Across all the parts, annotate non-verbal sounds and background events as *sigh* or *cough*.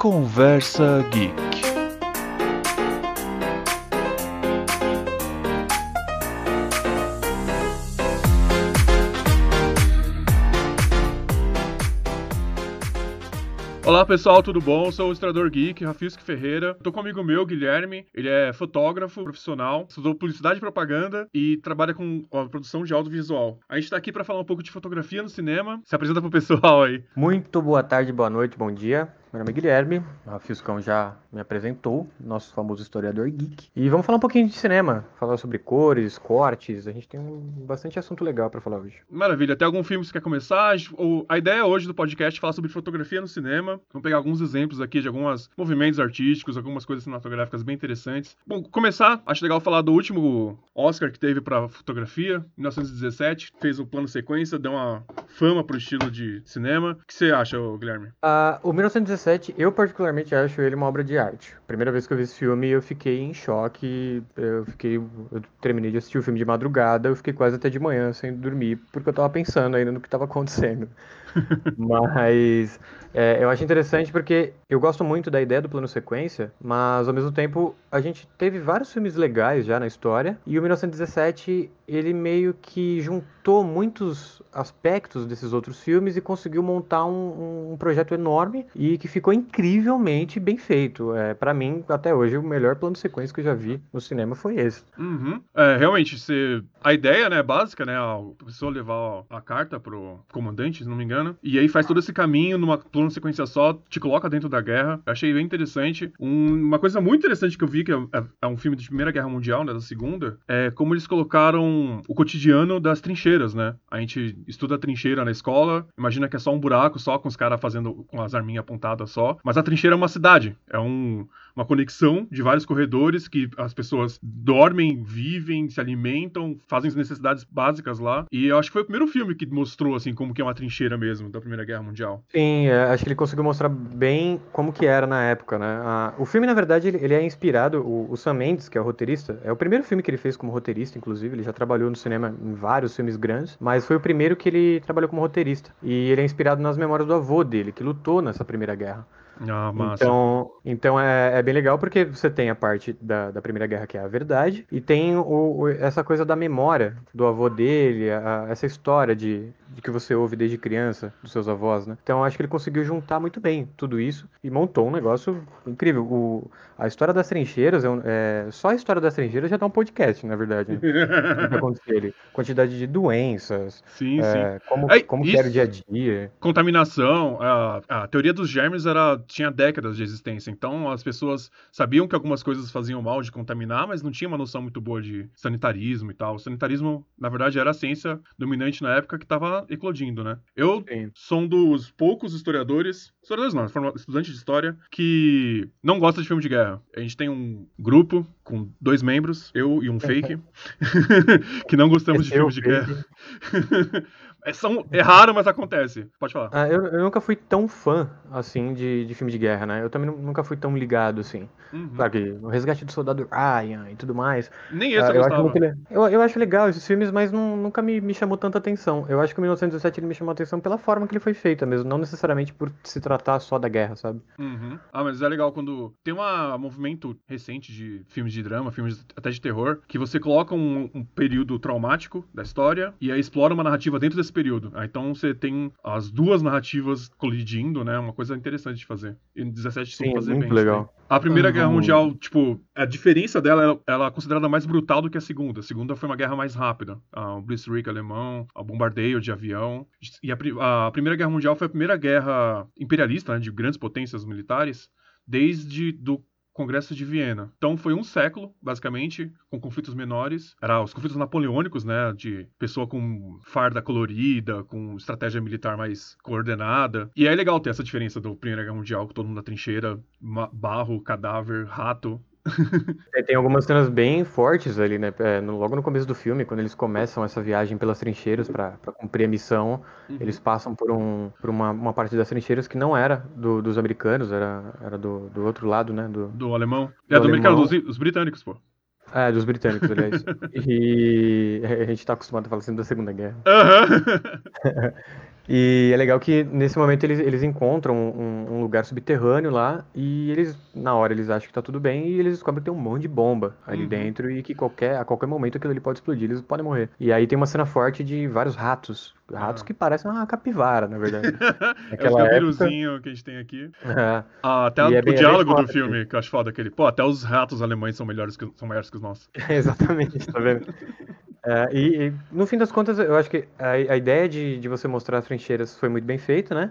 Conversa Geek. Olá pessoal, tudo bom? Sou o ilustrador geek, Rafisco Ferreira. Tô com um amigo meu, Guilherme. Ele é fotógrafo profissional, estudou publicidade e propaganda e trabalha com a produção de audiovisual. A gente tá aqui para falar um pouco de fotografia no cinema. Se apresenta pro pessoal aí. Muito boa tarde, boa noite, bom dia. Meu nome é Guilherme, a Fiscão já me apresentou, nosso famoso historiador geek. E vamos falar um pouquinho de cinema, falar sobre cores, cortes. A gente tem um, bastante assunto legal para falar hoje. Maravilha. Tem algum filme que você quer começar? A ideia hoje do podcast é falar sobre fotografia no cinema. Vamos pegar alguns exemplos aqui de alguns movimentos artísticos, algumas coisas cinematográficas bem interessantes. Bom, começar, acho legal falar do último Oscar que teve para fotografia, 1917. Fez um plano sequência, deu uma fama pro estilo de cinema. O que você acha, Guilherme? Uh, o 1917 17, eu particularmente acho ele uma obra de arte. Primeira vez que eu vi esse filme, eu fiquei em choque. Eu fiquei. Eu terminei de assistir o filme de madrugada, eu fiquei quase até de manhã sem dormir, porque eu tava pensando ainda no que tava acontecendo. Mas é, eu acho interessante porque eu gosto muito da ideia do plano sequência, mas ao mesmo tempo a gente teve vários filmes legais já na história e o 1917 ele meio que juntou muitos aspectos desses outros filmes e conseguiu montar um, um projeto enorme e que ficou incrivelmente bem feito. É, para mim, até hoje, o melhor plano sequência que eu já vi no cinema foi esse. Uhum. É, realmente, se... a ideia né, básica, né, a pessoa levar a carta pro comandante, se não me engano, e aí faz todo esse caminho numa plano sequência só, te coloca dentro da guerra. Eu achei bem interessante. Um, uma coisa muito interessante que eu vi, que é, é, é, um filme de Primeira Guerra Mundial, né, da Segunda, é como eles colocaram o cotidiano das trincheiras, né? A gente estuda a trincheira na escola, imagina que é só um buraco, só com os caras fazendo com as arminhas apontadas só, mas a trincheira é uma cidade, é um, uma conexão de vários corredores que as pessoas dormem, vivem, se alimentam, fazem as necessidades básicas lá. E eu acho que foi o primeiro filme que mostrou assim como que é uma trincheira mesmo da Primeira Guerra Mundial. Sim, é, acho que ele conseguiu mostrar bem como que era na época, né? Ah, o filme, na verdade, ele, ele é inspirado, o, o, Sam Mendes, que é o roteirista, é o primeiro filme que ele fez como roteirista, inclusive, ele já trabalhou no cinema em vários filmes grandes, mas foi o primeiro que ele trabalhou como roteirista. E ele é inspirado nas memórias do avô dele, que lutou nessa Primeira Guerra. Ah, massa. Então, então é, é, bem legal porque você tem a parte da, da Primeira Guerra que é a verdade, e tem o, o, essa coisa da memória do avô dele, a, essa história de, de que você ouve desde criança dos seus avós, né? Então acho que ele conseguiu juntar muito bem tudo isso e montou um negócio incrível. O, a história das trincheiras, é, é só a história das trincheiras já dá um podcast, na verdade. Né? *laughs* ele. Quantidade de doenças, sim, é, sim. como, é, como isso, era o dia a dia. Contaminação, a, a teoria dos germes era tinha décadas de existência. Então as pessoas sabiam que algumas coisas faziam mal de contaminar, mas não tinha uma noção muito boa de sanitarismo e tal. O sanitarismo, na verdade, era a ciência dominante na época que estava eclodindo, né? Eu Sim. sou um dos poucos historiadores, historiadores não, estudante de história, que não gosta de filme de guerra. A gente tem um grupo com dois membros, eu e um fake, *laughs* *laughs* que não gostamos Esse de filmes de guerra. *laughs* É, são, é raro, mas acontece. Pode falar. Ah, eu, eu, nunca fui tão fã, assim, de, de filme de guerra, né? Eu também nunca fui tão ligado, assim. Uhum. Claro que o Resgate do Soldado Ryan e tudo mais. Nem esse ah, eu, acho muito, eu, eu acho legal esses filmes, mas não, nunca me, me chamou tanta atenção. Eu acho que o 1917 ele me chamou atenção pela forma que ele foi feito mesmo, não necessariamente por se tratar só da guerra, sabe? Uhum. Ah, mas é legal quando tem um movimento recente de filmes de drama, filmes até de terror, que você coloca um, um período traumático da história e aí explora uma narrativa dentro desse período. Ah, então você tem as duas narrativas colidindo, né? Uma coisa interessante de fazer. E no 17 Sim, fazer muito bem. legal. A Primeira uhum. Guerra Mundial, tipo, a diferença dela, ela é considerada mais brutal do que a Segunda. A Segunda foi uma guerra mais rápida. Ah, o Blitzkrieg alemão, o bombardeio de avião. E a, a, Primeira Guerra Mundial foi a primeira guerra imperialista, né, de grandes potências militares, desde do Congresso de Viena. Então foi um século, basicamente, com conflitos menores. Era os conflitos napoleônicos, né, de pessoa com farda colorida, com estratégia militar mais coordenada. E é legal ter essa diferença do Primeira Guerra Mundial, todo mundo na trincheira, barro, cadáver, rato. *laughs* É, tem algumas cenas bem fortes ali, né? É, no, logo no começo do filme, quando eles começam essa viagem pelas trincheiras para cumprir a missão, uhum. eles passam por, um, por uma, uma parte das trincheiras que não era do, dos americanos, era, era do, do outro lado, né? Do, do alemão. Do é, do americano, dos, dos britânicos, pô. É, dos britânicos, aliás. *laughs* e *laughs* a gente tá acostumado a falar assim da Segunda Guerra. Uhum. E é legal que nesse momento eles, eles encontram um, um, lugar subterrâneo lá e eles, na hora, eles acham que tá tudo bem e eles descobrem que tem um monte de bomba ali uhum. dentro e que qualquer, a qualquer momento aquilo ali pode explodir, eles podem morrer. E aí tem uma cena forte de vários ratos. Ratos ah. que parecem uma capivara, na verdade. *laughs* é o capiruzinho época... que a gente tem aqui. É. Ah, até o, é bem, diálogo é do filme, assim. que eu acho foda, aquele, pô, até os ratos alemães são melhores que, são maiores que os nossos. *laughs* Exatamente, tá vendo? *laughs* É, e, e, no fim das contas, eu acho que a, a ideia de, de você mostrar as trincheiras foi muito bem feita, né?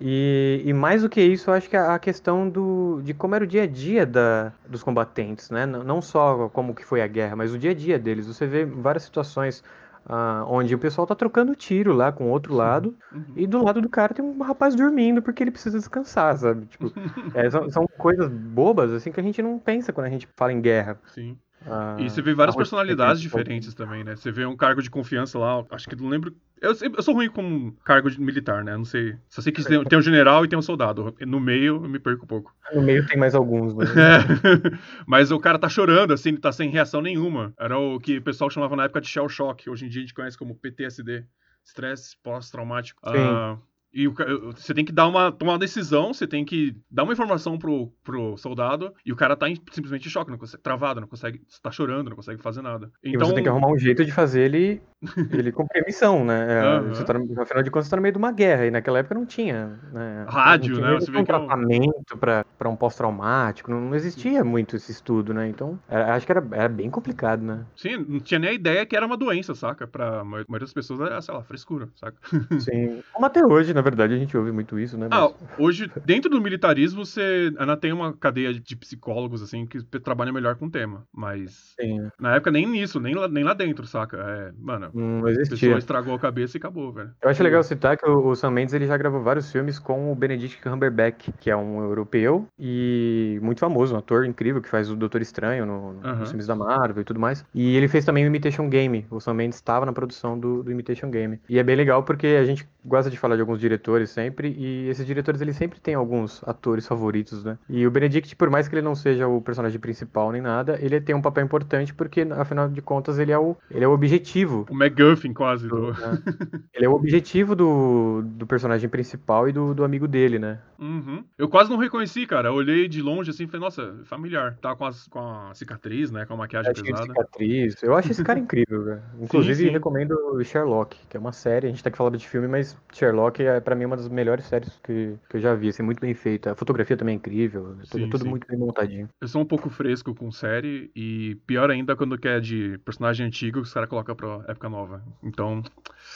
E, e, mais do que isso, eu acho que a, a questão do, de como era o dia a dia da, dos combatentes, né? Não, não só como que foi a guerra, mas o dia a dia deles. Você vê várias situações uh, onde o pessoal tá trocando tiro lá com o outro lado, uhum. e do lado do cara tem um rapaz dormindo porque ele precisa descansar, sabe? Tipo, *laughs* é, são, são coisas bobas, assim, que a gente não pensa quando a gente fala em guerra. Sim. Ah, e você vê várias personalidades diferentes também, né? Você vê um cargo de confiança lá, acho que não lembro. Eu, eu sou ruim com cargo de militar, né? Não sei. Só sei que tem, tem um general e tem um soldado. No meio eu me perco um pouco. *laughs* No meio tem mais alguns, mas. É. *laughs* mas o cara tá chorando, assim, tá sem reação nenhuma. Era o que o pessoal chamava na época de shell shock. Hoje em dia a gente conhece como PTSD. Estresse pós-traumático. Uh, e o, você tem que dar uma, tomar uma decisão, você tem que dar uma informação pro, pro soldado, e o cara tá em, simplesmente em choque, não consegue, travado, não consegue, tá chorando, não consegue fazer nada. Então... E você então tem que arrumar um jeito de fazer ele, *laughs* ele cumprir a missão, né? É, uhum. tá, afinal de contas, você tá no meio de uma guerra, e naquela época não tinha. Né? Rádio, não tinha né? Você um tratamento pra, pra um pós-traumático, não, não, existia muito esse estudo, né? Então, era, acho que era, era bem complicado, né? Sim, não tinha nem a ideia que era uma doença, saca? Pra maioria das pessoas era, sei lá, frescura, saca? Sim, *laughs* como até hoje, né? Na verdade, a gente ouve muito isso, né? Ah, mas... Ah, hoje, dentro do militarismo, você ainda tem uma cadeia de psicólogos, assim, que trabalham melhor com o tema. Mas Sim. na época nem nisso, nem lá, nem lá dentro, saca? É, mano, não existia. a pessoa estragou a cabeça e acabou, velho. Eu acho legal citar que o, o Sam Mendes ele já gravou vários filmes com o Benedict Cumberbatch, que é um europeu e muito famoso, um ator incrível que faz o Doutor Estranho no, no, nos filmes da Marvel e tudo mais. E ele fez também o Imitation Game. O Sam Mendes estava na produção do, do Imitation Game. E é bem legal porque a gente gosta de falar de alguns diretores sempre e esses diretores, eles sempre têm alguns atores favoritos, né? E o Benedict, por mais que ele não seja o personagem principal nem nada, ele tem um papel importante porque, afinal de contas, ele é o, ele é o objetivo. O MacGuffin, quase. Do... Né? *laughs* ele é o objetivo do, do personagem principal e do, do amigo dele, né? Uhum. Eu quase não reconheci, cara. Eu olhei de longe assim e falei, nossa, familiar. Tá com, as, com a cicatriz, né? Com a maquiagem é, pesada. Cicatriz. Eu acho esse cara *laughs* incrível, velho. Inclusive, sim, sim. recomendo Sherlock, que é uma série. A gente tá aqui falando de filme, mas Sherlock é, pra mim, uma das melhores séries que, que eu já vi, assim, muito bem feita. A fotografia também é incrível, sim, tudo, sim. muito bem montadinho. Eu sou um pouco fresco com série e pior ainda quando quer de personagem antigo que os caras colocam pra época nova. Então,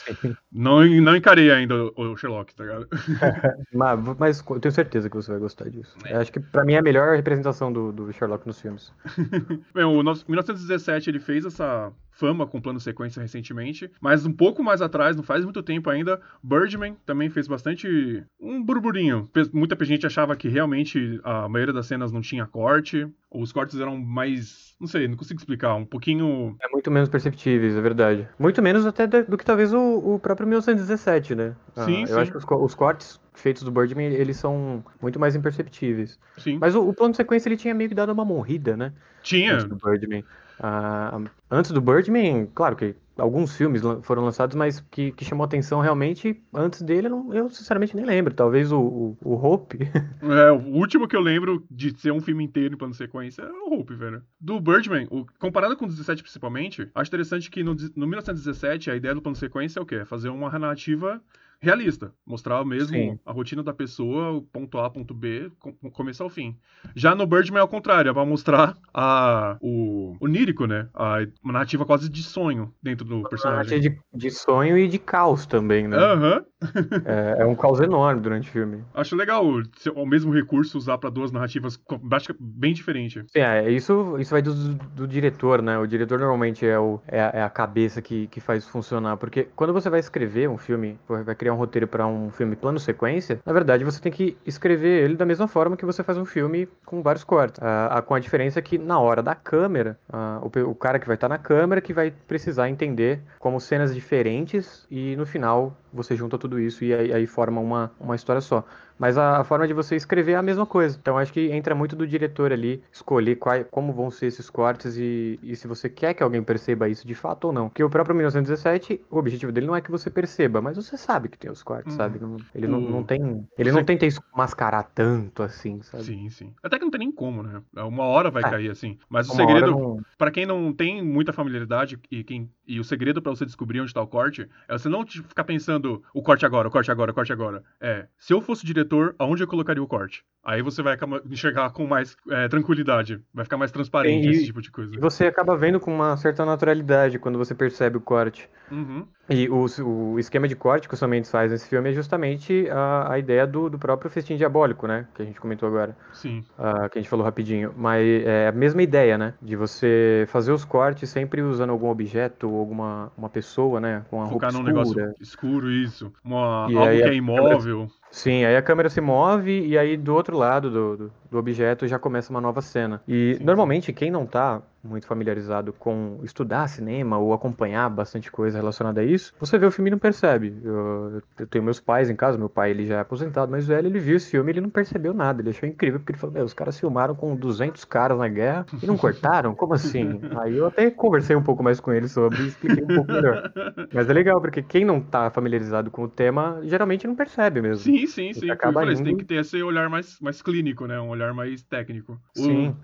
*laughs* não, não encarei ainda o Sherlock, tá ligado? *laughs* mas, mas eu tenho certeza que você vai gostar disso. É. Acho que pra mim é a melhor representação do, do Sherlock nos filmes. *laughs* Bem, o 1917 ele fez essa fama com plano sequência recentemente, mas um pouco mais atrás, não faz muito tempo ainda, Birdman também fez bastante um burburinho. Muita gente achava que realmente a maioria das cenas não tinha corte, os cortes eram mais, não sei, não consigo explicar, um pouquinho... É muito menos perceptíveis, é verdade. Muito menos até do que talvez o, o próprio 1917, né? Sim, ah, Eu acho que os, os cortes feitos do Birdman, eles são muito mais imperceptíveis. Sim. Mas o, o plano de sequência, ele tinha meio que dado uma morrida, né? Tinha. do Birdman. Uh, antes do Birdman, claro que alguns filmes foram lançados, mas que, que chamou atenção realmente antes dele, eu, eu sinceramente nem lembro. Talvez o, o, o, Hope. *laughs* É, o último que eu lembro de ser um filme inteiro em plano sequência é o Hope, velho. Do Birdman, o, comparado com o 17 principalmente, acho interessante que no, no 1917 a ideia do plano sequência é o quê? É fazer uma narrativa realista. Mostrar mesmo Sim. a rotina da pessoa, ponto A, ponto B, com, começo ao fim. Já no Birdman é ao contrário, é pra mostrar a, o, o nírico, né? A, uma narrativa quase de sonho dentro do personagem. De, de sonho e de caos também, né? Aham. Uhum. *laughs* é, é, um caos enorme durante o filme. Acho legal o mesmo recurso usar para duas narrativas bem diferentes. Sim, é, isso, isso vai do, do, diretor, né? O diretor normalmente é, o, é, é a cabeça que, que faz funcionar. Porque quando você vai escrever um filme, vai criar um roteiro para um filme plano sequência, na verdade você tem que escrever ele da mesma forma que você faz um filme com vários cortes. Ah, com a diferença que na hora da câmera, ah, o, o cara que vai estar tá na câmera que vai precisar entender como cenas diferentes e no final você junta tudo isso e aí, aí forma uma, uma história só. Mas a, a forma de você escrever é a mesma coisa. Então acho que entra muito do diretor ali, escolher qual, como vão ser esses cortes e, e se você quer que alguém perceba isso de fato ou não. Porque o próprio 1917, o objetivo dele não é que você perceba, mas você sabe que tem os cortes, Uhum. sabe? Ele O- não, não tem. Ele Você- não tenta mascarar tanto assim, sabe? Sim, sim. Até que não tem nem como, né? Uma hora vai É. cair assim. Mas o Uma hora segredo, não- Pra quem não tem muita familiaridade e, quem, e o segredo pra você descobrir onde tá o corte é você não te- ficar pensando o corte agora, o corte agora, o corte agora. É, se eu fosse diretor, aonde eu colocaria o corte? Aí você vai enxergar com mais é, tranquilidade, vai ficar mais transparente e- esse tipo de coisa. E você acaba vendo com uma certa naturalidade quando você percebe o corte. Uhum. E o, o esquema de corte que o Sam Mendes faz nesse filme é justamente a, a ideia do, do próprio festim diabólico, né? Que a gente comentou agora. Sim. ah, que a gente falou rapidinho. Mas é a mesma ideia, né? De você fazer os cortes sempre usando algum objeto ou alguma uma pessoa, né? Com uma Focar roupa num escura. negócio escuro, isso. Uma, E algo aí que a é imóvel. Sim, aí a câmera se move e aí do outro lado do, do, do objeto já começa uma nova cena. E Sim, normalmente quem não tá muito familiarizado com estudar cinema ou acompanhar bastante coisa relacionada a isso, você vê o filme e não percebe. Eu, eu tenho meus pais em casa, meu pai ele já é aposentado, mas velho, ele viu esse filme e ele não percebeu nada. Ele achou incrível porque ele falou: Meu, os caras filmaram com 200 caras na guerra e não cortaram? Como assim? *laughs* Aí eu até conversei um pouco mais com ele sobre e expliquei um pouco melhor. Mas é legal porque quem não tá familiarizado com o tema geralmente não percebe mesmo. Sim, sim, sim. Acaba falei, Você tem indo- que ter esse olhar mais, mais clínico, né? Um olhar mais técnico. O- Sim.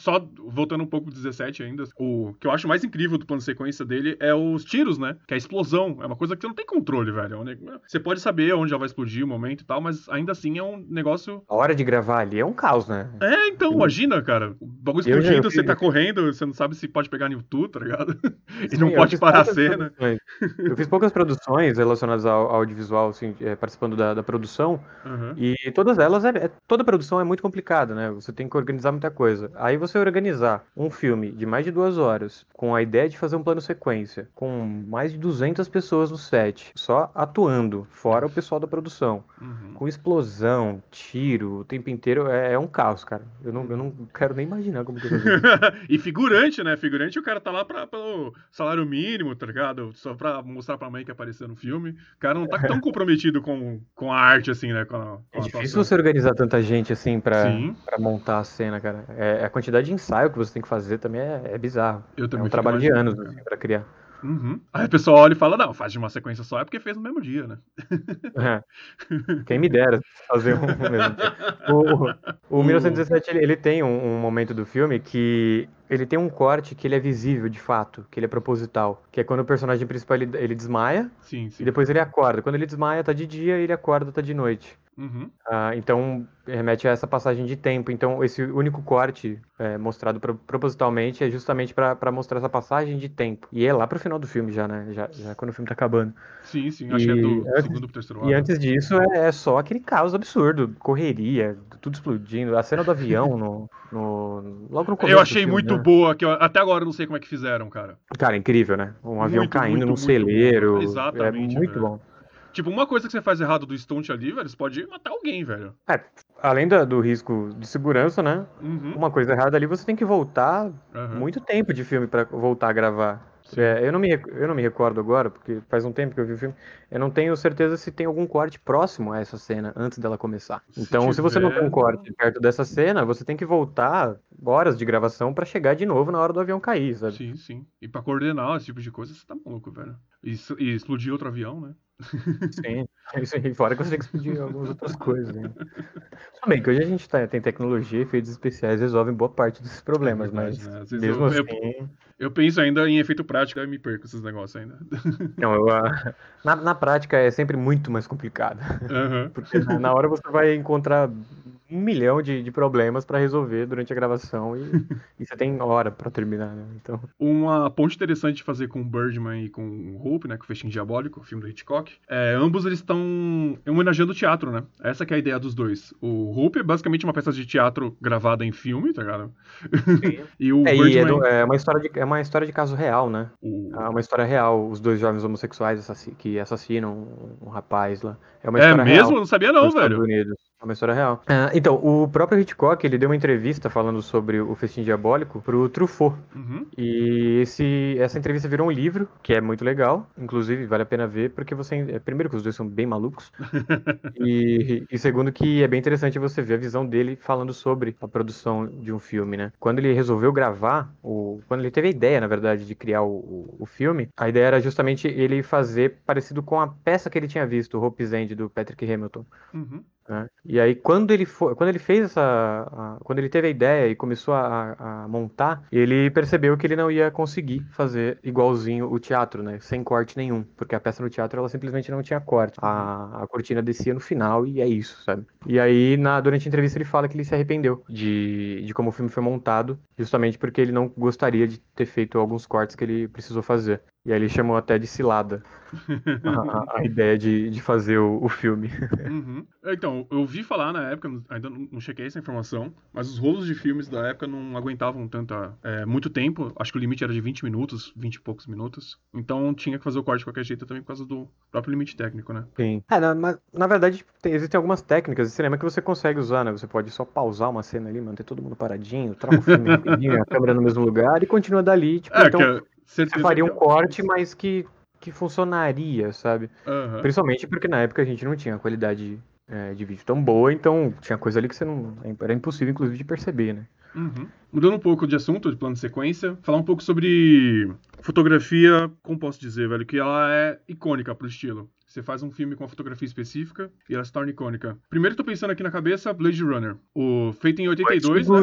só voltando um pouco pro 17 ainda, o que eu acho mais incrível do plano de sequência dele é os tiros, né? Que é a explosão. É uma coisa que você não tem controle, velho. É Você pode saber onde já vai explodir o momento e tal, mas ainda assim é um negócio. A hora de gravar ali é um caos, né? É, então, imagina, cara. O bagulho Eu já- explodindo, eu você tá correndo, você não sabe se pode pegar no YouTube, tá ligado? *laughs* E Sim, não eu pode parar a cena. produções. Eu fiz poucas produções relacionadas ao audiovisual, assim, é, participando da, da produção, Aham. e todas elas, é, é- toda produção é muito complicada, né? Você tem que organizar muita coisa. Aí você organizar um filme de mais de duas horas, com a ideia de fazer um plano sequência, com mais de 200 pessoas no set, só atuando, fora o pessoal da produção, Uhum. com explosão, tiro, o tempo inteiro, é, é um caos, cara. Eu não, eu não quero nem imaginar como que eu *laughs* e figurante, né? Figurante, o cara tá lá pra, pelo salário mínimo, tá ligado? Só pra mostrar pra mãe que apareceu no filme. O cara não tá tão *laughs* comprometido com, com a arte, assim, né? Com a, com É difícil você organizar tanta gente assim pra, Sim. Pra montar a cena, cara. É, a quantidade de ensaio que você tem que fazer também é, é bizarro. Eu É também um fico trabalho de anos assim, pra criar. Uhum. Aí o pessoal olha e fala, não, faz de uma sequência só, é porque fez no mesmo dia, né? É. Quem me dera fazer um mesmo. O, o, o 1917 ele, ele tem um, um momento do filme que ele tem um corte que ele é visível de fato, que ele é proposital, que é quando o personagem principal ele, ele desmaia Sim, sim. e depois ele acorda. Quando ele desmaia tá de dia e ele acorda tá de noite. Uhum. Ah, então remete a essa passagem de tempo. Então esse único corte é, mostrado pro- propositalmente é justamente para mostrar essa passagem de tempo. E é lá pro final do filme já, né? Já, já quando o filme tá acabando. Sim, sim. Acho que é do E antes- segundo pro terceiro E ato. antes disso é, é só aquele caos absurdo, correria, tudo explodindo. A cena do avião no, no- logo no começo. Eu achei filme, muito né? boa, que eu, até agora eu não sei como é que fizeram, cara. Cara, incrível, né? Um avião Muito, caindo muito, num muito celeiro. bom. Exatamente, É muito velho. bom. Tipo, uma coisa que você faz errado do stunt ali, velho, você pode matar alguém, velho. É, além da- do risco de segurança, né? Uhum. Uma coisa errada ali, você tem que voltar Aham. muito tempo de filme pra voltar a gravar. É, eu, não me, eu não me recordo agora, porque faz um tempo que eu vi o filme. Eu não tenho certeza se tem algum corte próximo a essa cena antes dela começar. Se Então, se você não tem tiver- um corte perto dessa cena, você tem que voltar horas de gravação pra chegar de novo na hora do avião cair, sabe? Sim, sim. E pra coordenar esse tipo de coisa, você tá maluco, velho. E, e explodir outro avião, né? Sim. Isso aí, fora que você tem que explodir algumas outras coisas. Né? Bem que hoje a gente tá- tem tecnologia e efeitos especiais resolvem boa parte desses problemas, É verdade, mas né? Mesmo eu- assim. Eu penso ainda em efeito prático, aí me perco esses negócios ainda. *laughs* Não, eu, ah, na, na prática é sempre muito mais complicado. Aham. Porque na, na hora você vai encontrar um milhão de, de problemas pra resolver durante a gravação e, *laughs* e você tem hora pra terminar, né? Então, Uma ponte interessante de fazer com o Birdman e com o Hope, né? Com o Festim Diabólico, o filme do Hitchcock. É, ambos eles estão homenageando o teatro, né? Essa que é a ideia dos dois. O Hope é basicamente uma peça de teatro gravada em filme, tá ligado? *laughs* e o é, e é, Birdman... do- é uma história de, é uma história de caso real, né? o- É uma história real, os dois jovens homossexuais assass- que assassinam um, rapaz lá. É uma É história mesmo? real. Eu não sabia não, velho. Unidos. É uma história real. Ah, então, o próprio Hitchcock, ele deu uma entrevista falando sobre o Festim Diabólico pro Truffaut. Uhum. E esse, essa entrevista virou um livro, que é muito legal. Inclusive, vale a pena ver, porque você. é, Primeiro, que os dois são bem malucos. *laughs* e, e segundo, que é bem interessante você ver a visão dele falando sobre a produção de um filme, né? Quando ele resolveu gravar, o, quando ele teve a ideia, na verdade, de criar o, o, o filme, a ideia era justamente ele fazer parecido com a peça que ele tinha visto, Hope's End, do Patrick Hamilton. Uhum. Né? E aí, quando ele quando ele fez essa, a- quando ele teve a ideia e começou a, a montar, ele percebeu que ele não ia conseguir fazer igualzinho o teatro, né? Sem corte nenhum, porque a peça no teatro ela simplesmente não tinha corte. A, a cortina descia no final e é isso, sabe? E aí, na, durante a entrevista, ele fala que ele se arrependeu de, de como o filme foi montado, justamente porque ele não gostaria de ter feito alguns cortes que ele precisou fazer. E aí ele chamou até de cilada a, a *laughs* ideia de, de fazer o, o filme. Uhum. Então, eu ouvi falar na época, ainda não chequei essa informação, mas os rolos de filmes da época não aguentavam tanta, é, muito tempo. Acho que o limite era de 20 minutos, 20 e poucos minutos. Então tinha que fazer o corte de qualquer jeito também por causa do próprio limite técnico, né? Sim. É, na, mas, na verdade, tem- existem algumas técnicas de cinema que você consegue usar, né? Você pode só pausar uma cena ali, manter todo mundo paradinho, troca o filme *laughs* rapidinho, a câmera no mesmo lugar e continua dali. Tipo, É, então que é certeza faria um que- corte, mas que, que funcionaria, sabe? Aham. Principalmente porque na época a gente não tinha qualidade é, de vídeo tão boa, então tinha coisa ali que você não. Era impossível, inclusive, de perceber, né? Uhum. Mudando um pouco de assunto, de plano de sequência, falar um pouco sobre fotografia, como posso dizer, velho, que ela é icônica pro estilo. Você faz um filme com uma fotografia específica e ela se torna icônica. Primeiro tô pensando aqui na cabeça Blade Runner. O feito em 82, né?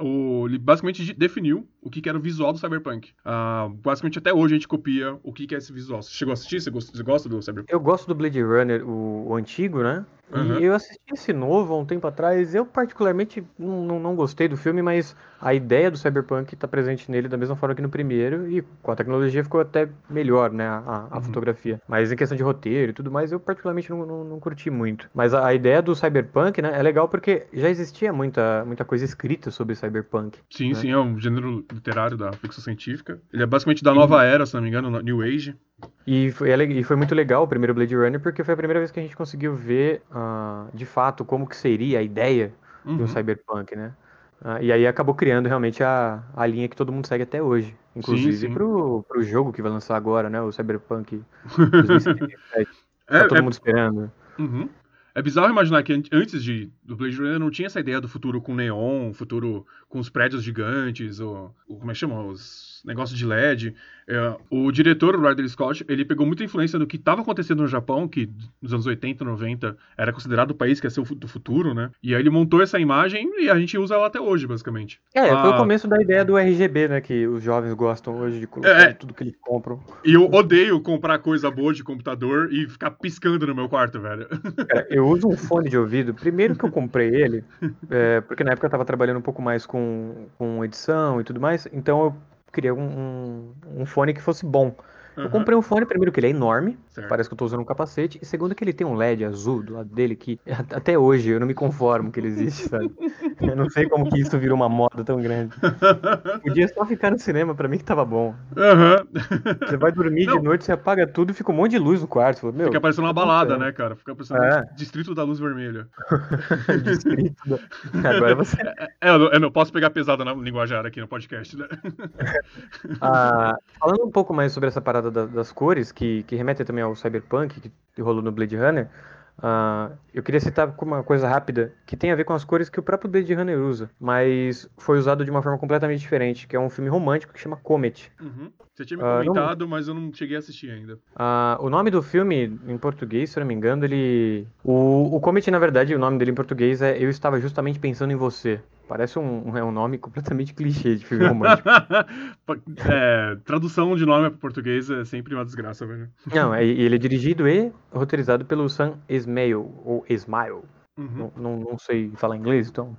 O, ele basicamente de- definiu o que, que era o visual do Cyberpunk. Ah, basicamente até hoje a gente copia o que, que é esse visual. Você chegou a assistir? Você gosta, você gosta do Cyberpunk? Eu gosto do Blade Runner, o, o antigo, né? Uhum. E eu assisti esse novo há um tempo atrás. Eu, particularmente, não, não, não gostei do filme, mas a ideia do Cyberpunk está presente nele da mesma forma que no primeiro. E com a tecnologia ficou até melhor, né? A, a Uhum. fotografia. Mas em questão de roteiro e tudo mais, eu, particularmente, não, não, não curti muito. Mas a, a ideia do Cyberpunk, né? É legal porque já existia muita, muita coisa escrita sobre Cyberpunk. Sim, né? sim, é um gênero literário da ficção científica. Ele é basicamente da nova era, se não me engano, New Age. E foi, e foi muito legal o primeiro Blade Runner, porque foi a primeira vez que a gente conseguiu ver, ah, de fato, como que seria a ideia de um Uhum. cyberpunk, né? Ah, e aí acabou criando realmente a, a linha que todo mundo segue até hoje. Inclusive sim. Pro, pro jogo que vai lançar agora, né? O Cyberpunk *laughs* 2077. É, tá todo é- mundo esperando. Uhum. É bizarro imaginar que an- antes de, do Blade Runner não tinha essa ideia do futuro com neon, futuro com os prédios gigantes, ou, ou como é que chama? Os negócios de LED. É, o diretor, o Ridley Scott, ele pegou muita influência do que estava acontecendo no Japão, que nos anos 80, 90 era considerado o país que ia ser o do futuro, né? E aí ele montou essa imagem e a gente usa ela até hoje, basicamente. É, foi o Ah. começo da ideia do RGB, né? Que os jovens gostam hoje de colocar É. tudo que eles compram. E eu odeio comprar coisa boa de computador e ficar piscando no meu quarto, velho. Cara, *laughs* eu uso um fone de ouvido. Primeiro que eu comprei ele, é, porque na época eu tava trabalhando um pouco mais com, com edição e tudo mais, então eu queria um, um, um fone que fosse bom. Eu Aham, comprei um fone, primeiro que ele é enorme, certo. parece que eu tô usando um capacete, e segundo que ele tem um LED azul do lado dele que *laughs* até hoje eu não me conformo que ele existe, sabe? *laughs* Eu não sei como que isso virou uma moda tão grande. *laughs* Podia só ficar no cinema, pra mim que tava bom. Aham. Você vai dormir Não. de noite, você apaga tudo e fica um monte de luz no quarto. Fala, Meu, Fica parecendo uma balada, né, cara? Fica parecendo É. distrito da luz vermelha. *laughs* Distrito da- Agora você É, eu não, eu não posso pegar pesada na linguajar aqui no podcast, né? *laughs* Ah, falando um pouco mais sobre essa parada da- das cores, que, que remete também ao Cyberpunk, que rolou no Blade Runner, ah, eu queria citar uma coisa rápida que tem a ver com as cores que o próprio Blade Runner usa, mas foi usado de uma forma completamente diferente, que é um filme romântico que chama Comet. Uhum. Você tinha me Ah, não- comentado, mas eu não cheguei a assistir ainda. Ah, o nome do filme, em português, se eu não me engano, ele. O, o Comet, na verdade, o nome dele em português é Eu Estava Justamente Pensando em Você. Parece um, um- é um nome completamente clichê de filme romântico. *laughs* É, tradução de nome para português é sempre uma desgraça, velho. Não, é- ele é *laughs* dirigido e roteirizado pelo Sam Esmail, ou Esmail. Uhum. Não, não, não sei falar inglês, então.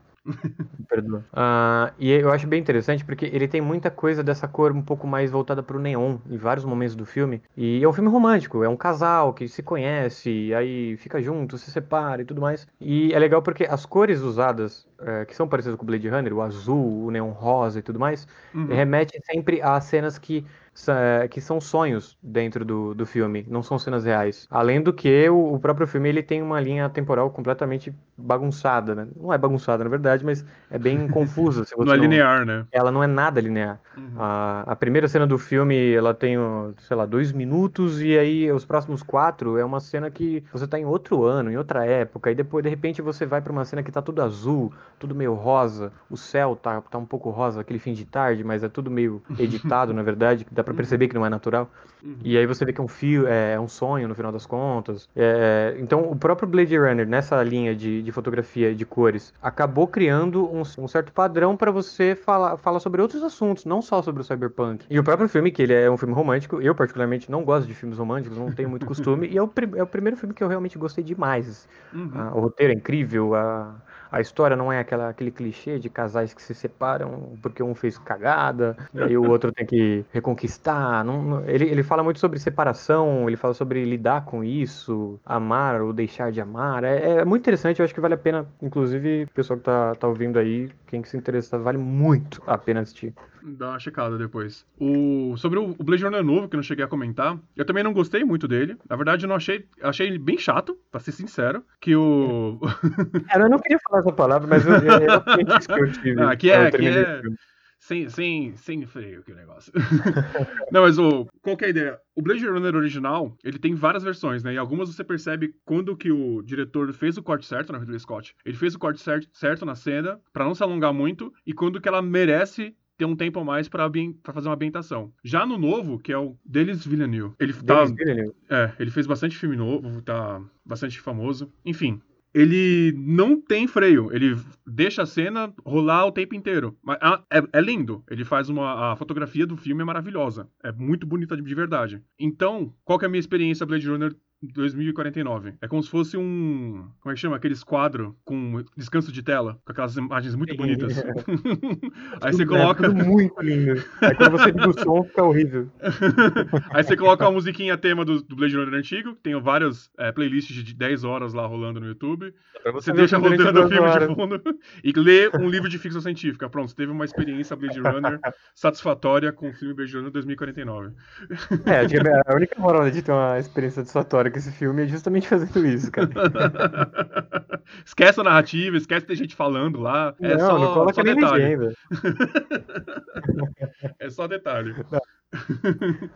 Perdoa. Ah, e eu acho bem interessante porque ele tem muita coisa dessa cor um pouco mais voltada pro neon em vários momentos do filme. E é um filme romântico, é um casal que se conhece, aí fica junto, se separa e tudo mais. E é legal porque as cores usadas, eh, que são parecidas com o Blade Runner, o azul, o neon rosa e tudo mais, Uhum. remete sempre a cenas que, sa- que são sonhos dentro do, do filme, não são cenas reais. Além do que, o, o próprio filme ele tem uma linha temporal completamente bagunçada, né? Não é bagunçada, na verdade, mas é bem *laughs* confusa. Não é linear, né? Ela não é nada linear. Uhum. A, a primeira cena do filme, ela tem, sei lá, dois minutos, e aí os próximos quatro é uma cena que você tá em outro ano, em outra época, e depois, de repente, você vai para uma cena que tá tudo azul, tudo meio rosa, o céu tá, tá um pouco rosa, aquele fim de tarde, mas é tudo meio *laughs* editado, na verdade, dá para perceber que não é natural. Uhum. E aí você vê que é um fio, é, é um sonho no final das contas. É, então, o próprio Blade Runner, nessa linha de, de fotografia de cores, acabou criando um, um certo padrão para você falar, falar sobre outros assuntos, não só sobre o cyberpunk. E o próprio filme, que ele é um filme romântico, eu particularmente não gosto de filmes românticos, não tenho muito *laughs* costume, e é o, é o primeiro filme que eu realmente gostei demais. Uhum. Ah, o roteiro é incrível, a, a história não é aquela, aquele clichê de casais que se separam porque um fez cagada e o *laughs* outro tem que reconquistar. Não, ele, ele fala muito sobre separação, ele fala sobre lidar com isso, amar ou deixar de amar. É, é muito interessante, eu acho que vale a pena, inclusive, o pessoal que tá, tá ouvindo aí, quem que se interessa, vale muito a pena assistir. Dá uma checada depois. O... Sobre o Blade Runner novo, que eu não cheguei a comentar, eu também não gostei muito dele. Na verdade, eu não achei. Achei ele bem chato, pra ser sincero. Que o. Cara, *laughs* eu não queria falar essa palavra, mas eu, eu, eu, que eu tive. Ah, aqui é. Aqui é... Sem, sem, sem freio que negócio. *laughs* não, mas o, qual que é a ideia? O Blade Runner original, ele tem várias versões, né? E algumas você percebe quando que o diretor fez o corte certo na Ridley Scott. Ele fez o corte certo, certo na cena, para não se alongar muito, e quando que ela merece ter um tempo a mais para fazer uma ambientação. Já no novo, que é o Delis Villeneuve, ele tá, Villeneuve. É, ele fez bastante filme novo, tá bastante famoso. Enfim, ele não tem freio. Ele deixa a cena rolar o tempo inteiro. Mas ah, é, é, lindo. Ele faz uma. A fotografia do filme é maravilhosa. É muito bonita de verdade. Então, qual que é a minha experiência Blade Runner 2049. É como se fosse um. Como é que chama? Aqueles quadros com descanso de tela, com aquelas imagens muito bonitas. *laughs* *laughs* Aí você coloca. É muito lindo. Aí quando você liga o som, fica horrível. *laughs* Aí você coloca a musiquinha tema do, do Blade Runner antigo, tem vários é, playlists de 10 horas lá rolando no YouTube. É você, você deixa rodando o filme horas. de fundo e lê um livro de ficção científica. Pronto, você teve uma experiência Blade Runner satisfatória com o filme Blade Runner 2049. É, a única moral de ter uma experiência satisfatória com esse filme é justamente *laughs* fazendo isso, cara. *laughs* esquece a narrativa, esquece de ter gente falando lá. É não, só, não coloca só detalhe. legenda. *laughs* é só detalhe.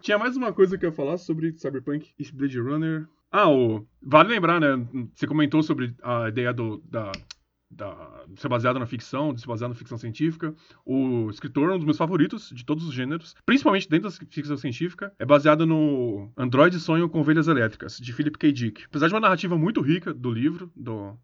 Tinha mais uma coisa que eu ia falar sobre Cyberpunk e Blade Runner. Ah, o... vale lembrar, né? Você comentou sobre a ideia do, da, da, de ser baseado na ficção, de ser baseado na ficção científica. O escritor, um dos meus favoritos de todos os gêneros, principalmente dentro da ficção científica, é baseado no Android Sonho com Ovelhas Elétricas, de Philip K. Dick. Apesar de uma narrativa muito rica do livro, do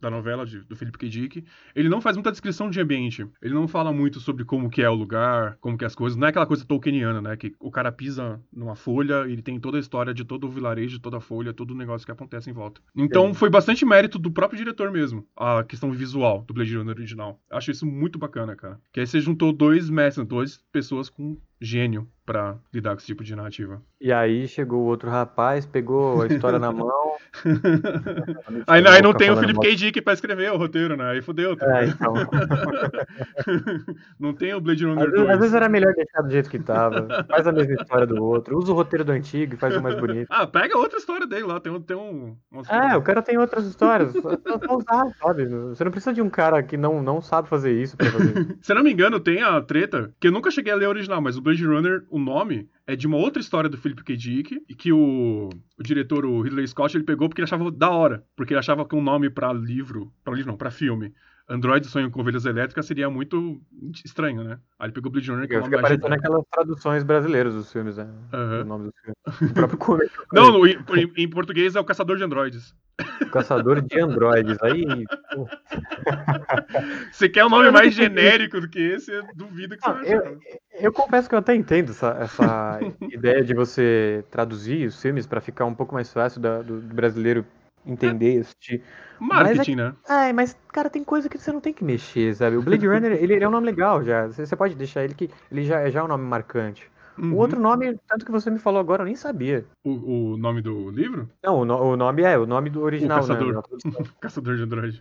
da novela de, do Philip K. Dick, ele não faz muita descrição de ambiente. Ele não fala muito sobre como que é o lugar, como que é as coisas. Não é aquela coisa tolkieniana, né? Que o cara pisa numa folha e ele tem toda a história de todo o vilarejo, de toda a folha, todo o negócio que acontece em volta. Então é. foi bastante mérito do próprio diretor mesmo, a questão visual do Blade Runner original. Acho isso muito bacana, cara. Que aí você juntou dois mestres, duas pessoas com gênio para lidar com esse tipo de narrativa. E aí chegou o outro rapaz, pegou a história na mão. *laughs* aí, aí não tem o Felipe K. Dick pra escrever o roteiro, né? Aí fodeu. Tá? É, então. *laughs* não tem o Blade Runner às, 2. Às vezes era melhor deixar do jeito que tava. Faz a mesma história do outro. Usa o roteiro do antigo e faz o mais bonito. ah, pega outra história dele lá. Tem, um, tem um. É, o cara tem outras histórias. Só usar, sabe? Você não precisa de um cara que não, não sabe fazer isso pra fazer. *laughs* Se não me engano, tem a treta, que eu nunca cheguei a ler a original, mas o Blade Runner, o nome é de uma outra história do Philip K. Dick, e que o, o diretor, o Ridley Scott, ele pegou porque ele achava da hora, porque ele achava que um nome para livro, para livro não, para filme, Android Sonho com Ovelhas Elétricas seria muito estranho, né? Aí ele pegou Blade Runner, que é Fica parecendo naquelas traduções brasileiras dos filmes, né? Uhum. O nome dos filmes. *laughs* O próprio começo. Não, em, em, português é o Caçador de Androides. Caçador de Androides. Aí. *laughs* você quer um nome mais genérico do que esse? Eu duvido que você vai eu, eu confesso que eu até entendo essa, essa *laughs* ideia de você traduzir os filmes para ficar um pouco mais fácil da, do, do brasileiro entender, assistir. Marketing, mas é, né? É, mas, cara, tem coisa que você não tem que mexer, sabe? O Blade *laughs* Runner, ele, ele, é um nome legal já. Você, você pode deixar ele que ele já, já é um nome marcante. O outro nome, tanto que você me falou agora, eu nem sabia. O, o nome do livro? Não, o, no- o nome é, o nome do original, o caçador. né? *laughs* Caçador de Android.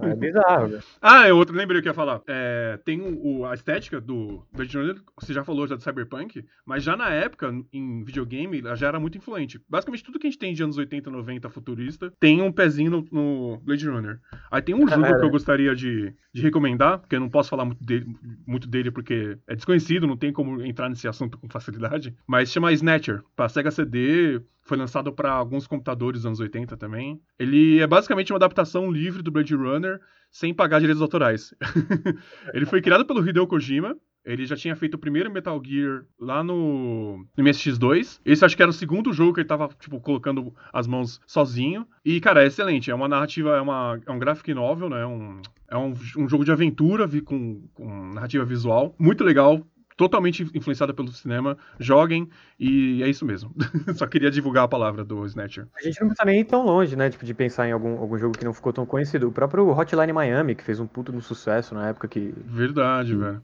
É bizarro, né? *laughs* Ah, é outro, lembrei o que eu ia falar. É, tem o, a estética do Blade Runner, você já falou já do Cyberpunk, mas já na época, em videogame, ela já era muito influente. Basicamente, tudo que a gente tem de anos 80, 90 futurista tem um pezinho no, no Blade Runner. Aí tem um jogo que eu gostaria de, de recomendar, porque eu não posso falar muito dele, muito dele porque é desconhecido, não tem como entrar nesse assunto com facilidade, mas chama Snatcher, pra Sega CD, foi lançado para alguns computadores anos 80 também. Ele é basicamente uma adaptação livre do Blade Runner, sem pagar direitos autorais. *laughs* ele foi criado pelo Hideo Kojima. Ele já tinha feito o primeiro Metal Gear lá no, no MSX2. Esse acho que era o segundo jogo que ele tava, tipo, colocando as mãos sozinho. E, cara, é excelente. É uma narrativa, é, uma, é um graphic novel, né? Um, é um, um jogo de aventura vi- com, com narrativa visual. Muito legal. Totalmente influenciada pelo cinema. Joguem. E é isso mesmo. *laughs* Só queria divulgar a palavra do Snatcher. A gente não precisa nem ir tão longe, né? Tipo, de pensar em algum, algum jogo que não ficou tão conhecido. O próprio Hotline Miami, que fez um puto no sucesso na época que Verdade, velho.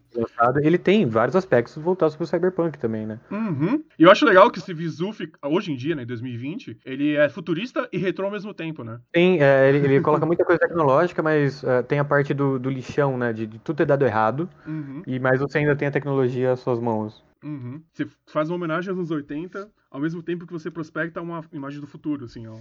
ele tem vários aspectos voltados pro Cyberpunk também, né? Uhum. E eu acho legal que esse visu, fica- hoje em dia, né, em 2020, ele é futurista e retrô ao mesmo tempo, né? Tem, é, ele, ele coloca muita coisa tecnológica, mas é, tem a parte do, do lixão, né? De, de tudo ter dado errado, Uhum. e mas você ainda tem a tecnologia às suas mãos. Uhum. Você faz uma homenagem aos anos 80, ao mesmo tempo que você prospecta uma imagem do futuro, assim, ó.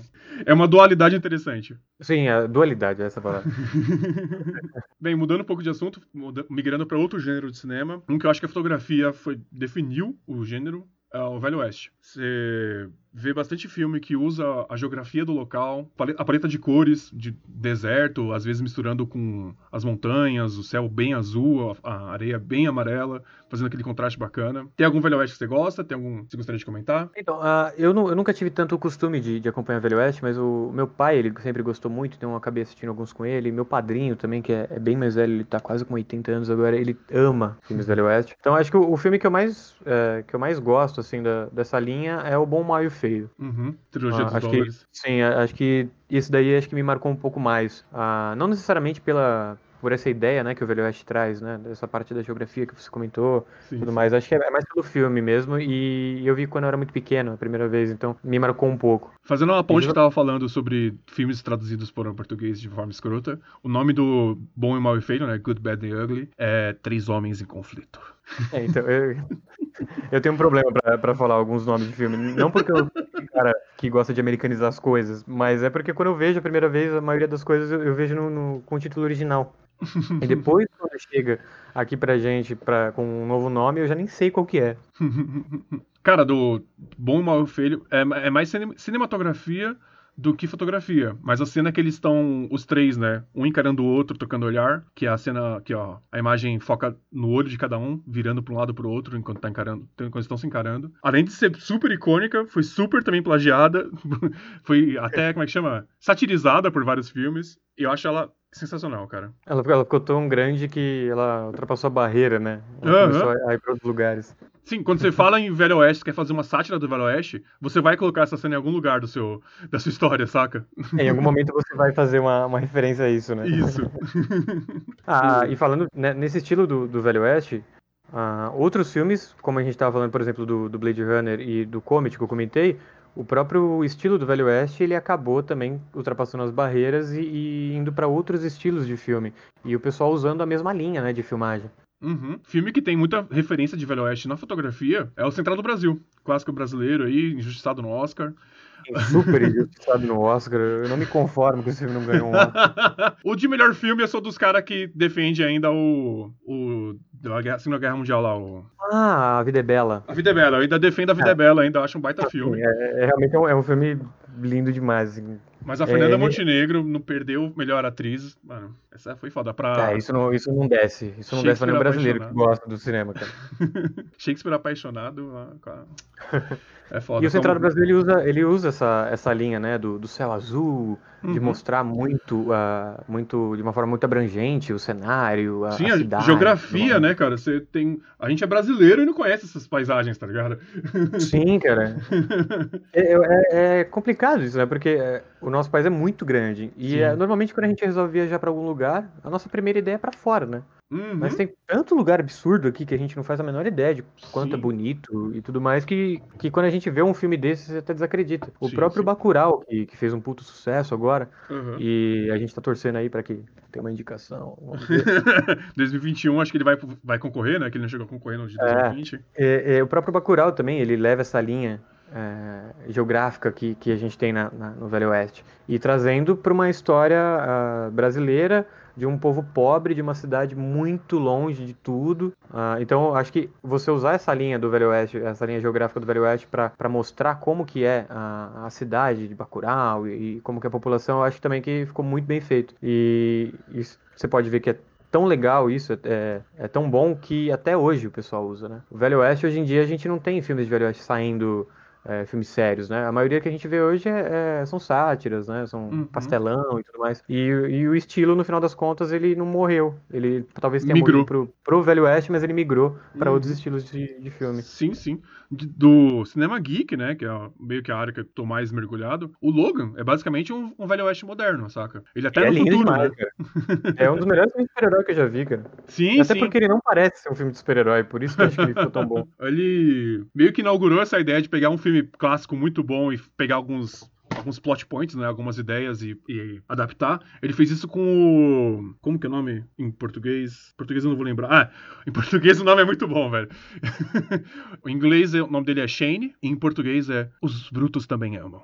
É uma dualidade interessante. Sim, a dualidade, essa palavra. *laughs* *laughs* Bem, mudando um pouco de assunto, migrando para outro gênero de cinema, um que eu acho que a fotografia foi definiu o gênero é o Velho Oeste. Você vê bastante filme que usa a geografia do local, a paleta de cores, de deserto, às vezes misturando com as montanhas, o céu bem azul, a areia bem amarela, fazendo aquele contraste bacana. Tem algum Velho Oeste que você gosta? Tem algum que você gostaria de comentar? Então, ah, eu, nu- eu nunca tive tanto o costume de, de acompanhar Velho Oeste, mas o meu pai, ele sempre gostou muito, então eu acabei assistindo alguns com ele. Meu padrinho também, que é, é bem mais velho, ele tá quase com 80 anos agora, ele ama filmes Velho Oeste. Então acho que o, o filme que eu mais, é, que eu mais gosto, assim, da- dessa linha é O Bom, o Mal e o Feio. Uhum. Trilogia Ah, dos acho que, sim, acho que esse daí acho que me marcou um pouco mais. Ah, não necessariamente pela por essa ideia, né, que o Velho Oeste traz, né, dessa parte da geografia que você comentou, Sim, tudo sim. mais. Acho que é mais pelo filme mesmo e eu vi quando eu era muito pequeno, a primeira vez, então me marcou um pouco. Fazendo uma ponte Exa- que tava falando sobre filmes traduzidos para o português de forma escrota, o nome do Bom e Mal e Feio, né, Good, Bad and Ugly, é Três Homens em Conflito. É, então eu, *laughs* eu tenho um problema pra falar alguns nomes de filme, não porque eu cara que gosta de americanizar as coisas, mas é porque quando eu vejo a primeira vez, a maioria das coisas eu, eu vejo no, no- com o título original. E depois, quando chega aqui pra gente pra, com um novo nome, eu já nem sei qual que é. Cara, do Bom, Mal e Feio é, é mais cine- cinematografia do que fotografia. Mas a cena que eles estão, os três, né? Um encarando o outro, trocando olhar, que é a cena que, ó, a imagem foca no olho de cada um, virando pra um lado pro outro enquanto tá encarando, enquanto estão se encarando. Além de ser super icônica, foi super também plagiada, *laughs* foi até, como é que chama? Satirizada por vários filmes. E eu acho ela sensacional, cara. Ela, ficou- ela ficou tão grande que ela ultrapassou a barreira, né? Ela Aham. começou a, ir pra outros lugares. Sim, quando você fala em Velho Oeste, quer fazer uma sátira do Velho Oeste, você vai colocar essa cena em algum lugar do seu, da sua história, saca? É, em algum momento você vai fazer uma, uma referência a isso, né? Isso. *laughs* Ah, e falando né, nesse estilo do, do Velho Oeste, ah, outros filmes, como a gente estava falando, por exemplo, do, do Blade Runner e do Comet que eu comentei, o próprio estilo do Velho Oeste ele acabou também ultrapassando as barreiras e, e indo para outros estilos de filme. E o pessoal usando a mesma linha né, de filmagem. Uhum. Filme que tem muita referência de Velho Oeste na fotografia é o Central do Brasil. Clássico brasileiro aí, injustiçado no Oscar. Super injustiçado no Oscar. Eu não me conformo que esse filme não ganhou um Oscar. *laughs* o de melhor filme eu sou dos caras que defende ainda o. o da Guerra- Segunda Guerra Mundial lá, o. Ah, A Vida é Bela. A Vida é Bela, eu ainda defendo a Vida é, Bela, ainda acho um baita Sim, filme. é, é realmente é um, é um filme lindo demais. assim. Mas a Fernanda É, Montenegro não perdeu melhor atriz. Mano, essa foi foda. Pra Ah, isso não, isso não desce. Isso não desce pra nenhum brasileiro que apaixonado. gosta do cinema, cara. *laughs* Shakespeare apaixonado. cara. *laughs* É foda. E o Central do Brasil ele usa, ele usa essa, essa linha, né, do, do céu azul, de Uhum. mostrar muito, ah, muito, de uma forma muito abrangente o cenário, a, Sim, a cidade. geografia, né, cara? Você tem. A gente é brasileiro e não conhece essas paisagens, tá ligado? Sim, cara. *laughs* É, é- é complicado isso, né, porque é, o nosso país é muito grande. E é, normalmente quando a gente resolve viajar pra algum lugar, a nossa primeira ideia é pra fora, né? Uhum. Mas tem tanto lugar absurdo aqui que a gente não faz a menor ideia de quanto é Sim. bonito e tudo mais, que, que quando a gente vê um filme desse, você até desacredita. O Sim, próprio sim. Bacurau, que, que fez um puto sucesso agora, Uhum. e a gente tá torcendo aí pra que tenha uma indicação. vamos ver. *laughs* 2021, acho que ele vai, vai concorrer, né? Que ele não chegou a concorrer no de É. 2020. É, é, o próprio Bacurau também, ele leva essa linha é, geográfica que, que a gente tem na, na- no Velho Oeste e trazendo para uma história ah, brasileira de um povo pobre, de uma cidade muito longe de tudo. Ah, então, acho que você usar essa linha do Velho Oeste, essa linha geográfica do Velho Oeste para mostrar como que é a, a cidade de Bacurau e, e como que é a população, eu acho também que ficou muito bem feito. E, e você pode ver que é tão legal isso, é, é tão bom que até hoje o pessoal usa, né? O Velho Oeste, hoje em dia, a gente não tem filmes de Velho Oeste saindo é, filmes sérios, né? A maioria que a gente vê hoje é- é- são sátiras, né? São Uhum. pastelão e tudo mais. E, e o estilo, no final das contas, ele não morreu. Ele talvez tenha Migrou. morrido pro, pro Velho Oeste, mas ele migrou para Uhum. outros estilos de, de filme. Sim, sim. Do Cinema Geek, né? Que é meio que a área que eu tô mais mergulhado. O Logan é basicamente um, um velho oeste moderno, saca? Ele até E é no lindo futuro, demais, né? cara. É um dos melhores filmes de super-herói que eu já vi, cara. Sim, Até sim. porque ele não parece ser um filme de super-herói, por isso que eu acho que ele ficou tão bom. *laughs* Ele meio que inaugurou essa ideia de pegar um filme clássico muito bom e pegar alguns alguns plot points, né, algumas ideias e, e adaptar. Ele fez isso com o como que é o nome em português? Português eu não vou lembrar. Ah, em português o nome é muito bom, velho. *laughs* em inglês é- o nome dele é Shane, e em português é Os Brutos Também Amam.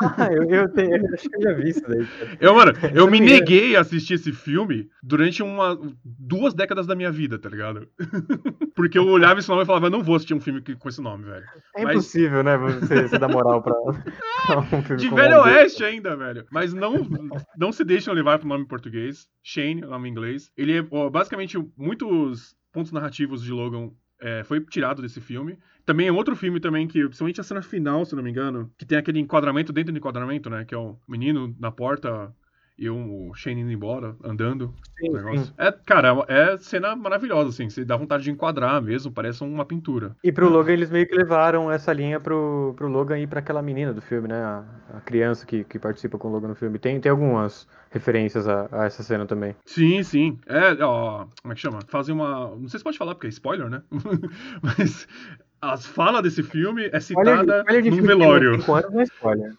Ah, eu, eu, tenho- eu acho que eu já vi isso daí. Eu, mano, eu me engano. neguei a assistir esse filme durante uma, duas décadas da minha vida, tá ligado? *laughs* Porque eu olhava esse nome e falava, não vou assistir um filme com esse nome, velho. É Mas- impossível, né? Você, você dar moral pra um filme De Velho. Oeste ainda, velho. Mas não, não se deixam levar pro nome em português. Shane, o nome em inglês. Ele é, ó, basicamente, muitos pontos narrativos de Logan é, foi tirado desse filme. Também é outro filme também que, principalmente a cena final, se não me engano, que tem aquele enquadramento dentro do enquadramento, né? Que é o menino na porta e o Shane indo embora, andando. Sim, sim. É, cara, é cena maravilhosa, assim. Você dá vontade de enquadrar mesmo, parece uma pintura. E pro Logan eles meio que levaram essa linha pro, pro Logan ir pra aquela menina do filme, né? A, a criança que, que participa com o Logan no filme. Tem, tem algumas referências a, a essa cena também. Sim, sim. É, ó, como é que chama? Fazem uma. Não sei se pode falar, porque é spoiler, né? *laughs* Mas as falas desse filme é citada spoiler de num velório. anos não é.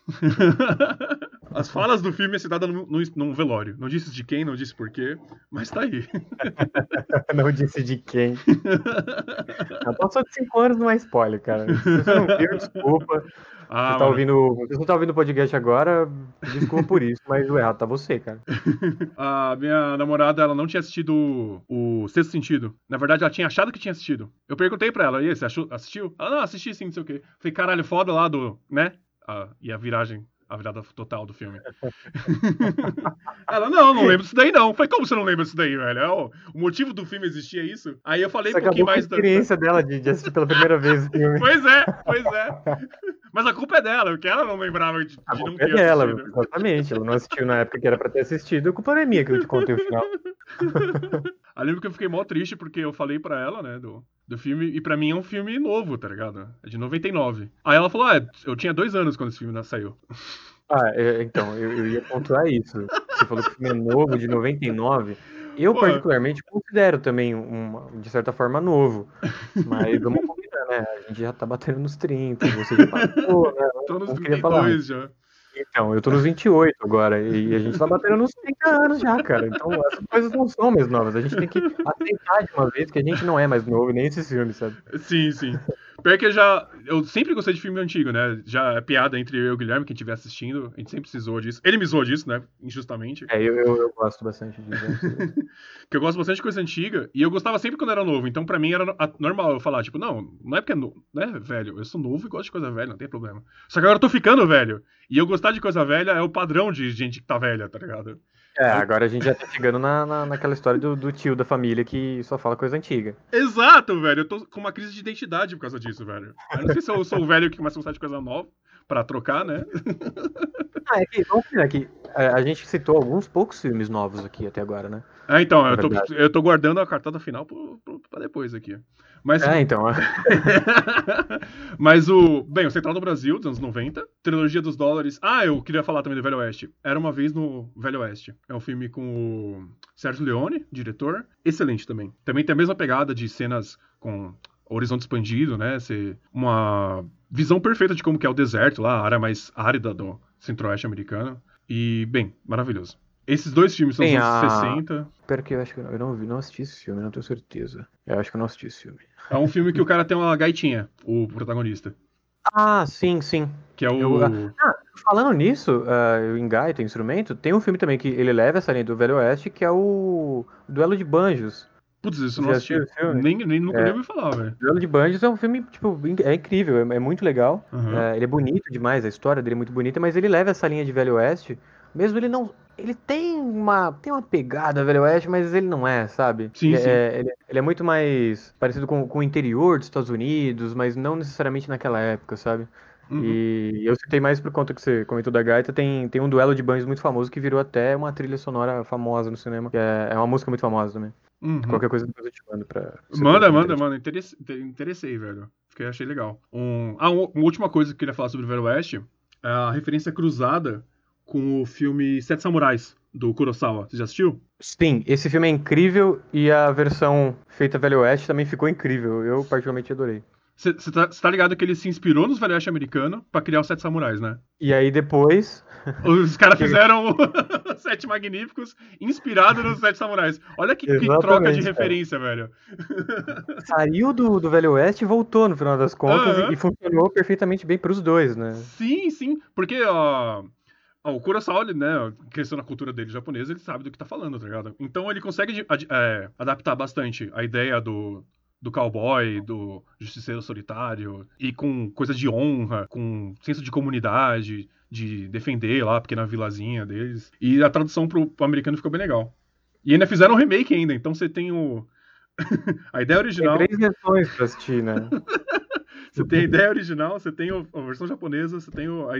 *laughs* As falas do filme é citada num, num, num velório. Não disse de quem, não disse por quê, mas tá aí. *laughs* Não disse de quem. *laughs* Passou de 5 anos não é spoiler, cara. Se você não viu, desculpa. Ah, você tá ouvindo. Você não tá ouvindo o podcast agora, desculpa por isso, mas o errado tá você, cara. *laughs* a minha namorada, ela não tinha assistido o, Sexto Sentido. Na verdade, ela tinha achado que tinha assistido. Eu perguntei pra ela, e aí, você assistiu? Ela, não, assisti sim, não sei o quê. Falei, caralho, foda lá do, né? Ah, e a viragem, a virada total do filme. *laughs* ela, não, não lembro disso daí não. Falei, como você não lembra disso daí, velho? É, o, motivo do filme existir é isso? Aí eu falei Você um pouquinho mais da... experiência dela de, de assistir pela primeira vez o filme. *laughs* Pois é, pois é. Mas a culpa é dela, porque ela não lembrava de, A de culpa é dela, assistido. exatamente. Ela não assistiu na época que era pra ter assistido. A culpa não é minha que eu te contei o final. *laughs* Eu lembro que eu fiquei mó triste porque eu falei pra ela, né, do, do filme, e pra mim é um filme novo, tá ligado? É de 99. Aí ela falou, ah, eu tinha dois anos quando esse filme saiu. Ah, é, então, eu, eu ia pontuar isso. Você falou que o filme é novo, de 99. Eu, Pô. particularmente, considero também, uma, de certa forma, novo. Mas vamos né? A gente já tá batendo nos 30, você já passou, *laughs* né? Tô nos falar. 32 já. Então, eu tô nos 28 agora, e a gente tá batendo nos 30 anos já, cara. Então, essas coisas não são mais novas. A gente tem que aceitar de uma vez que a gente não é mais novo, nem esses filmes, sabe? Sim, sim. Pior que eu já. Eu sempre gostei de filme antigo, né? Já é piada entre eu e o Guilherme, quem estiver assistindo. A gente sempre se zoa disso. Ele me zoa disso, né? Injustamente. É, eu, eu, eu gosto bastante disso. *laughs* que eu gosto bastante de coisa antiga. E eu gostava sempre quando era novo. Então, pra mim, era normal eu falar, tipo, não, não é porque é novo, né, velho? Eu sou novo e gosto de coisa velha, não tem problema. Só que agora eu tô ficando velho. E eu gostar de coisa velha é o padrão de gente que tá velha, tá ligado? É, agora a gente já tá chegando na, na, naquela história do, do tio da família que só fala coisa antiga. Exato, velho. Eu tô com uma crise de identidade por causa disso, velho. Eu não sei se eu sou o velho que começa a gostar de coisa nova pra trocar, né? *laughs* Ah, é que, vamos combinar que é, a gente citou alguns poucos filmes novos aqui até agora, né? Ah, então, É eu tô, verdade. eu tô guardando a cartada final pra depois aqui. Mas, É, então. *laughs* mas o. Bem, o Central do Brasil, dos anos 90. Trilogia dos Dólares. Ah, eu queria falar também do Velho Oeste. Era uma vez no Velho Oeste. É um filme com o Sérgio Leone, diretor. Excelente também. Também tem a mesma pegada de cenas com horizonte expandido, né? Ser uma visão perfeita de como que é o deserto lá, a área mais árida do centro-oeste americano. E, bem, maravilhoso. Esses dois filmes são dos Tem anos a- 60. Pera que eu acho que eu não, eu não vi, não assisti esse filme, não tenho certeza. Eu acho que eu não assisti esse filme. É um filme que o cara tem uma gaitinha, o protagonista. Ah, sim, sim. Que é o. Eu- Falando nisso, ah, eu engaito, instrumento, tem um filme também que ele leva essa linha do Velho Oeste, que é o Duelo de Banjos. Putz, isso não assisti. Nem, nem nunca É. ouvi falar, velho. Duelo de Banjos é um filme, tipo, é incrível, é, é muito legal. Aham. É, ele é bonito demais, a história dele é muito bonita, mas ele leva essa linha de Velho Oeste, mesmo ele não. Ele tem uma, tem uma pegada Velho Oeste, mas ele não é, sabe? Sim, ele, sim. É, ele, ele é muito mais parecido com, com o interior dos Estados Unidos, mas não necessariamente naquela época, sabe? Uhum. E eu citei mais por conta que você comentou da gaita, tem, tem um duelo de banjos muito famoso que virou até uma trilha sonora famosa no cinema, é, é uma música muito famosa também. Uhum. Qualquer coisa depois eu te mando pra... Manda, manda, interessante. manda. Interesse- inter- Interessei, velho. Fiquei, achei legal. Um... Ah, um- uma última coisa que eu queria falar sobre o Velho Oeste é a referência cruzada com o filme Sete Samurais, do Kurosawa. Você já assistiu? Sim, esse filme é incrível e a versão feita Velho Oeste também ficou incrível. Eu particularmente adorei. Você tá, tá ligado que ele se inspirou nos Velho Oeste americano pra criar os Sete Samurais, né? E aí depois, *laughs* Os caras *laughs* fizeram o *laughs* Sete Magníficos inspirado nos Sete Samurais. Olha que, que troca de cara. referência, velho. saiu do, do Velho Oeste e voltou no final das contas e, e funcionou perfeitamente bem pros dois, né? Sim, sim. Porque, ó. ó, o Kurosawa, ele, né, cresceu na cultura dele japonesa, ele sabe do que tá falando, tá ligado? Então ele consegue é, adaptar bastante a ideia do, do cowboy, do justiceiro solitário, e com coisa de honra, com senso de comunidade, de defender lá a pequena vilazinha deles. E a tradução pro, pro americano ficou bem legal. E ainda fizeram um remake ainda, então você tem o. *laughs* a ideia Tem original. três versões pra assistir, né? *laughs* Você tem a ideia original, você tem o- a versão japonesa, você tem o- a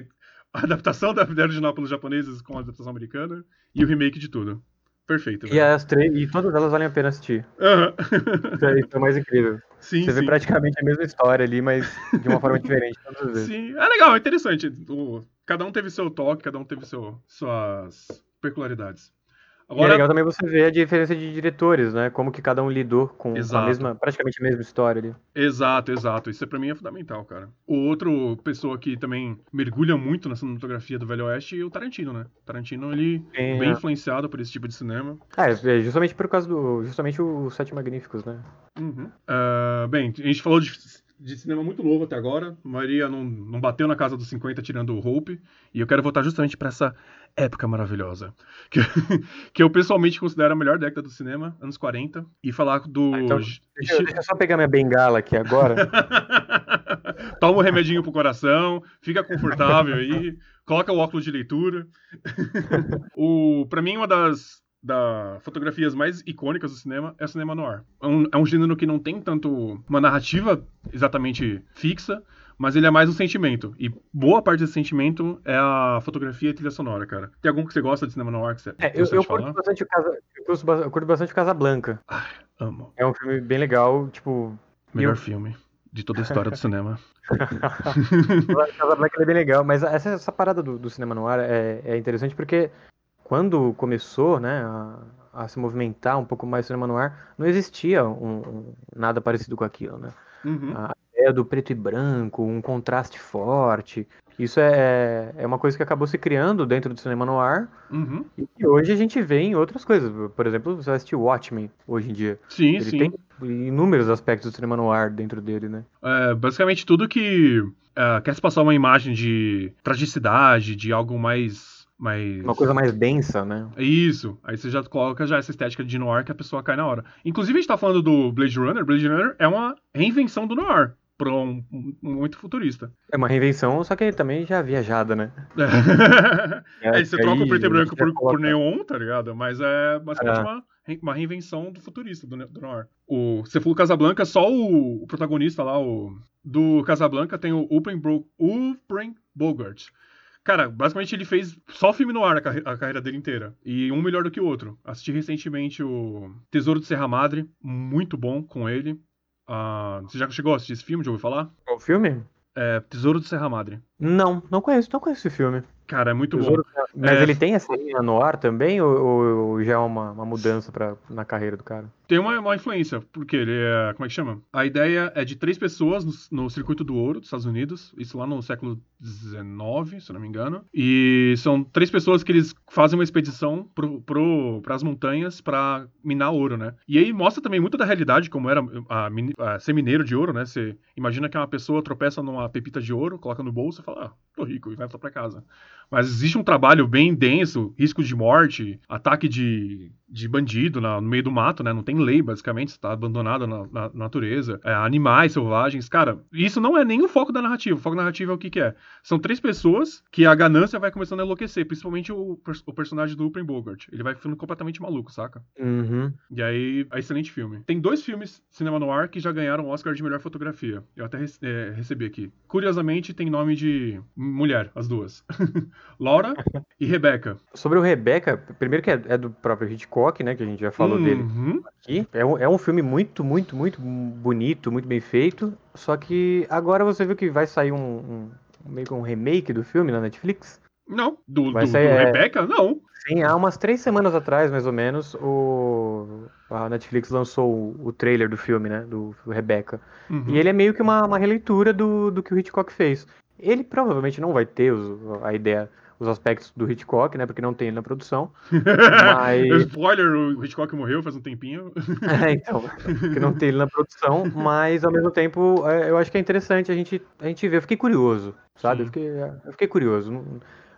adaptação da ideia original pelos japoneses com a adaptação americana e o remake de tudo. Perfeito. E as três, e todas elas valem a pena assistir. Aham. *laughs* Isso é, isso é mais incrível. sim, Você vê sim. praticamente a mesma história ali, mas de uma forma diferente todas as vezes. Sim, é legal, é interessante. O- cada um teve seu toque, cada um teve seu, suas peculiaridades. E é Agora, legal também você ver a diferença de diretores, né? Como que cada um lidou com a mesma, praticamente a mesma história ali. Exato, exato. Isso pra mim é fundamental, cara. O outro pessoa que também mergulha muito na cinematografia do Velho Oeste é o Tarantino, né? Tarantino, ele Tem, bem é. influenciado por esse tipo de cinema. É, é justamente por causa do. Justamente os Sete Magníficos, né? Uhum. Ah, bem, a gente falou de, de cinema muito novo até agora. A maioria não, não bateu na casa dos 50 tirando o Hope. E eu quero voltar justamente pra essa época maravilhosa. Que, *laughs* que eu pessoalmente considero a melhor década do cinema, anos 40. E falar do. Ah, então, Deixa eu, deixa eu só pegar minha bengala aqui agora. *laughs* Toma um remedinho pro coração, fica confortável aí, coloca o óculos de leitura. *laughs* o, pra mim, uma das da fotografias mais icônicas do cinema é o cinema noir. É um, é um gênero que não tem tanto uma narrativa exatamente fixa, mas ele é mais um sentimento. E boa parte desse sentimento é a fotografia e trilha sonora, cara. Tem algum que você gosta de cinema noir que você É, eu, eu curto bastante o Casa, eu curto, eu curto bastante o Casablanca. Amo. É um filme bem legal, tipo. Melhor Eu- filme de toda a história do cinema. *laughs* *laughs* Casablanca é bem legal, mas essa, essa parada do, do cinema no ar é, é interessante porque quando começou, né, a, a se movimentar um pouco mais o cinema no ar, não existia um, um- nada parecido com aquilo, né? Uhum. A ideia do preto e branco, um contraste forte, isso é, é uma coisa que acabou se criando dentro do cinema no ar Uhum. e que hoje a gente vê em outras coisas. Por exemplo, você assistir Watchmen hoje em dia. Sim, Ele sim. tem inúmeros aspectos do cinema no ar dentro dele, né? É, basicamente tudo que é, quer se passar uma imagem de tragicidade, de algo mais. Mais... Uma coisa mais densa, né? Isso. Aí você já coloca já essa estética de noir que a pessoa cai na hora. Inclusive, a gente tá falando do Blade Runner. Blade Runner é uma reinvenção do noir. Pra um, um- muito futurista. É uma reinvenção, só que também já viajada, né? *laughs* É, você troca o preto e branco por, por neon, tá ligado? Mas é basicamente É. uma, uma reinvenção do futurista, do, do noir. O, você falou Casablanca, só o, o protagonista lá, o, do Casablanca tem o Bro, Upen Bogart. Cara, basicamente ele fez só filme no ar a, carre a, carreira dele inteira. E um melhor do que o outro. Assisti recentemente o Tesouro de Serra Madre, muito bom com ele. Uh, você já chegou a assistir esse filme? Já ouviu falar? Qual filme? É, Tesouro de Serra Madre. Não, não conheço, não conheço esse filme. Cara, é muito Tesouro, bom. Mas é... ele tem essa linha no ar também, ou, ou já é uma, uma mudança pra, na carreira do cara? Tem uma, uma influência, porque ele é. Como é que chama? A ideia é de três pessoas no, no circuito do ouro dos Estados Unidos, isso lá no século XIX, se não me engano. E são três pessoas que eles fazem uma expedição pro, pro, pras montanhas para minar ouro, né? E aí mostra também muito da realidade, como era a, a, a, ser mineiro de ouro, né? Você imagina que uma pessoa tropeça numa pepita de ouro, coloca no bolso e fala, ah, tô rico, e vai pra casa. Mas existe um trabalho bem denso, risco de morte, ataque de, de bandido na, no meio do mato, né? Não tem lei, basicamente, está abandonado na, na, natureza. É, animais selvagens. Cara, isso não é nem o foco da narrativa. O foco da narrativa é o que, que é? São três pessoas que a ganância vai começando a enlouquecer, principalmente o, o personagem do Open Bogart. Ele vai ficando completamente maluco, saca? Uhum. E aí, é excelente filme. Tem dois filmes cinema noir que já ganharam o Oscar de melhor fotografia. Eu até é, recebi aqui. Curiosamente, tem nome de mulher, as duas. *laughs* Laura *laughs* e Rebecca. Sobre o Rebecca, primeiro que é, é do próprio Hitchcock, né? Que a gente já falou uhum. dele aqui. É um, é um filme muito, muito, muito bonito, muito bem feito. Só que agora você viu que vai sair um, um meio que um remake do filme na Netflix? Não. Do, do, sair, do é, Rebecca? Não. Sim, há umas três semanas atrás, mais ou menos, o, a Netflix lançou o, o trailer do filme, né? Do, do Rebecca. Uhum. E ele é meio que uma, uma releitura do, do que o Hitchcock fez. Ele provavelmente não vai ter os, a ideia os aspectos do Hitchcock, né? Porque não tem ele na produção. *laughs* Mas... Spoiler, o Hitchcock morreu faz um tempinho. *laughs* é, então, que não tem ele na produção, mas ao mesmo tempo é, eu acho que é interessante a gente, a gente ver. Eu fiquei curioso, sabe? Eu fiquei, eu fiquei curioso.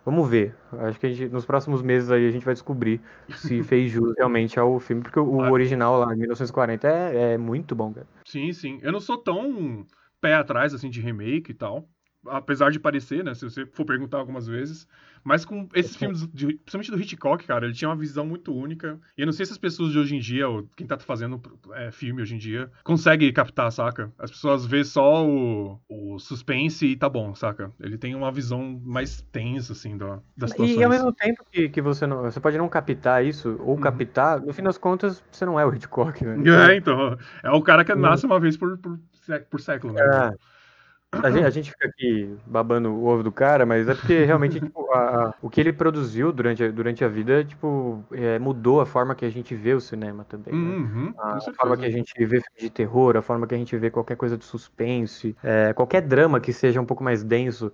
Vamos ver. Acho que gente, nos próximos meses aí a gente vai descobrir se *laughs* fez jus realmente ao filme, porque o ah. original lá, em 1940, é, é muito bom, cara. Sim, sim. Eu não sou tão pé atrás, assim, de remake e tal apesar de parecer, né? Se você for perguntar algumas vezes. Mas com esses filmes, de, principalmente do Hitchcock, cara, ele tinha uma visão muito única. E eu não sei se as pessoas de hoje em dia, ou quem tá fazendo é, filme hoje em dia, consegue captar, saca? As pessoas vê só o, o suspense e tá bom, saca? Ele tem uma visão mais tensa, assim, da, das situações. E, ao mesmo tempo que, que você não. Você pode não captar isso, ou uhum. captar, no fim das contas, você não é o Hitchcock, né? *laughs* É, então. É o cara que uhum. nasce uma vez por, por, por século, né? É. A gente, a gente, fica aqui babando o ovo do cara, mas é porque realmente *laughs* tipo, a, a, o que ele produziu durante a, durante a vida tipo, é, mudou a forma que a gente vê o cinema também. Né? Uhum, a, forma que a gente vê de terror, a forma que a gente vê qualquer coisa de suspense, é, qualquer drama que seja um pouco mais denso,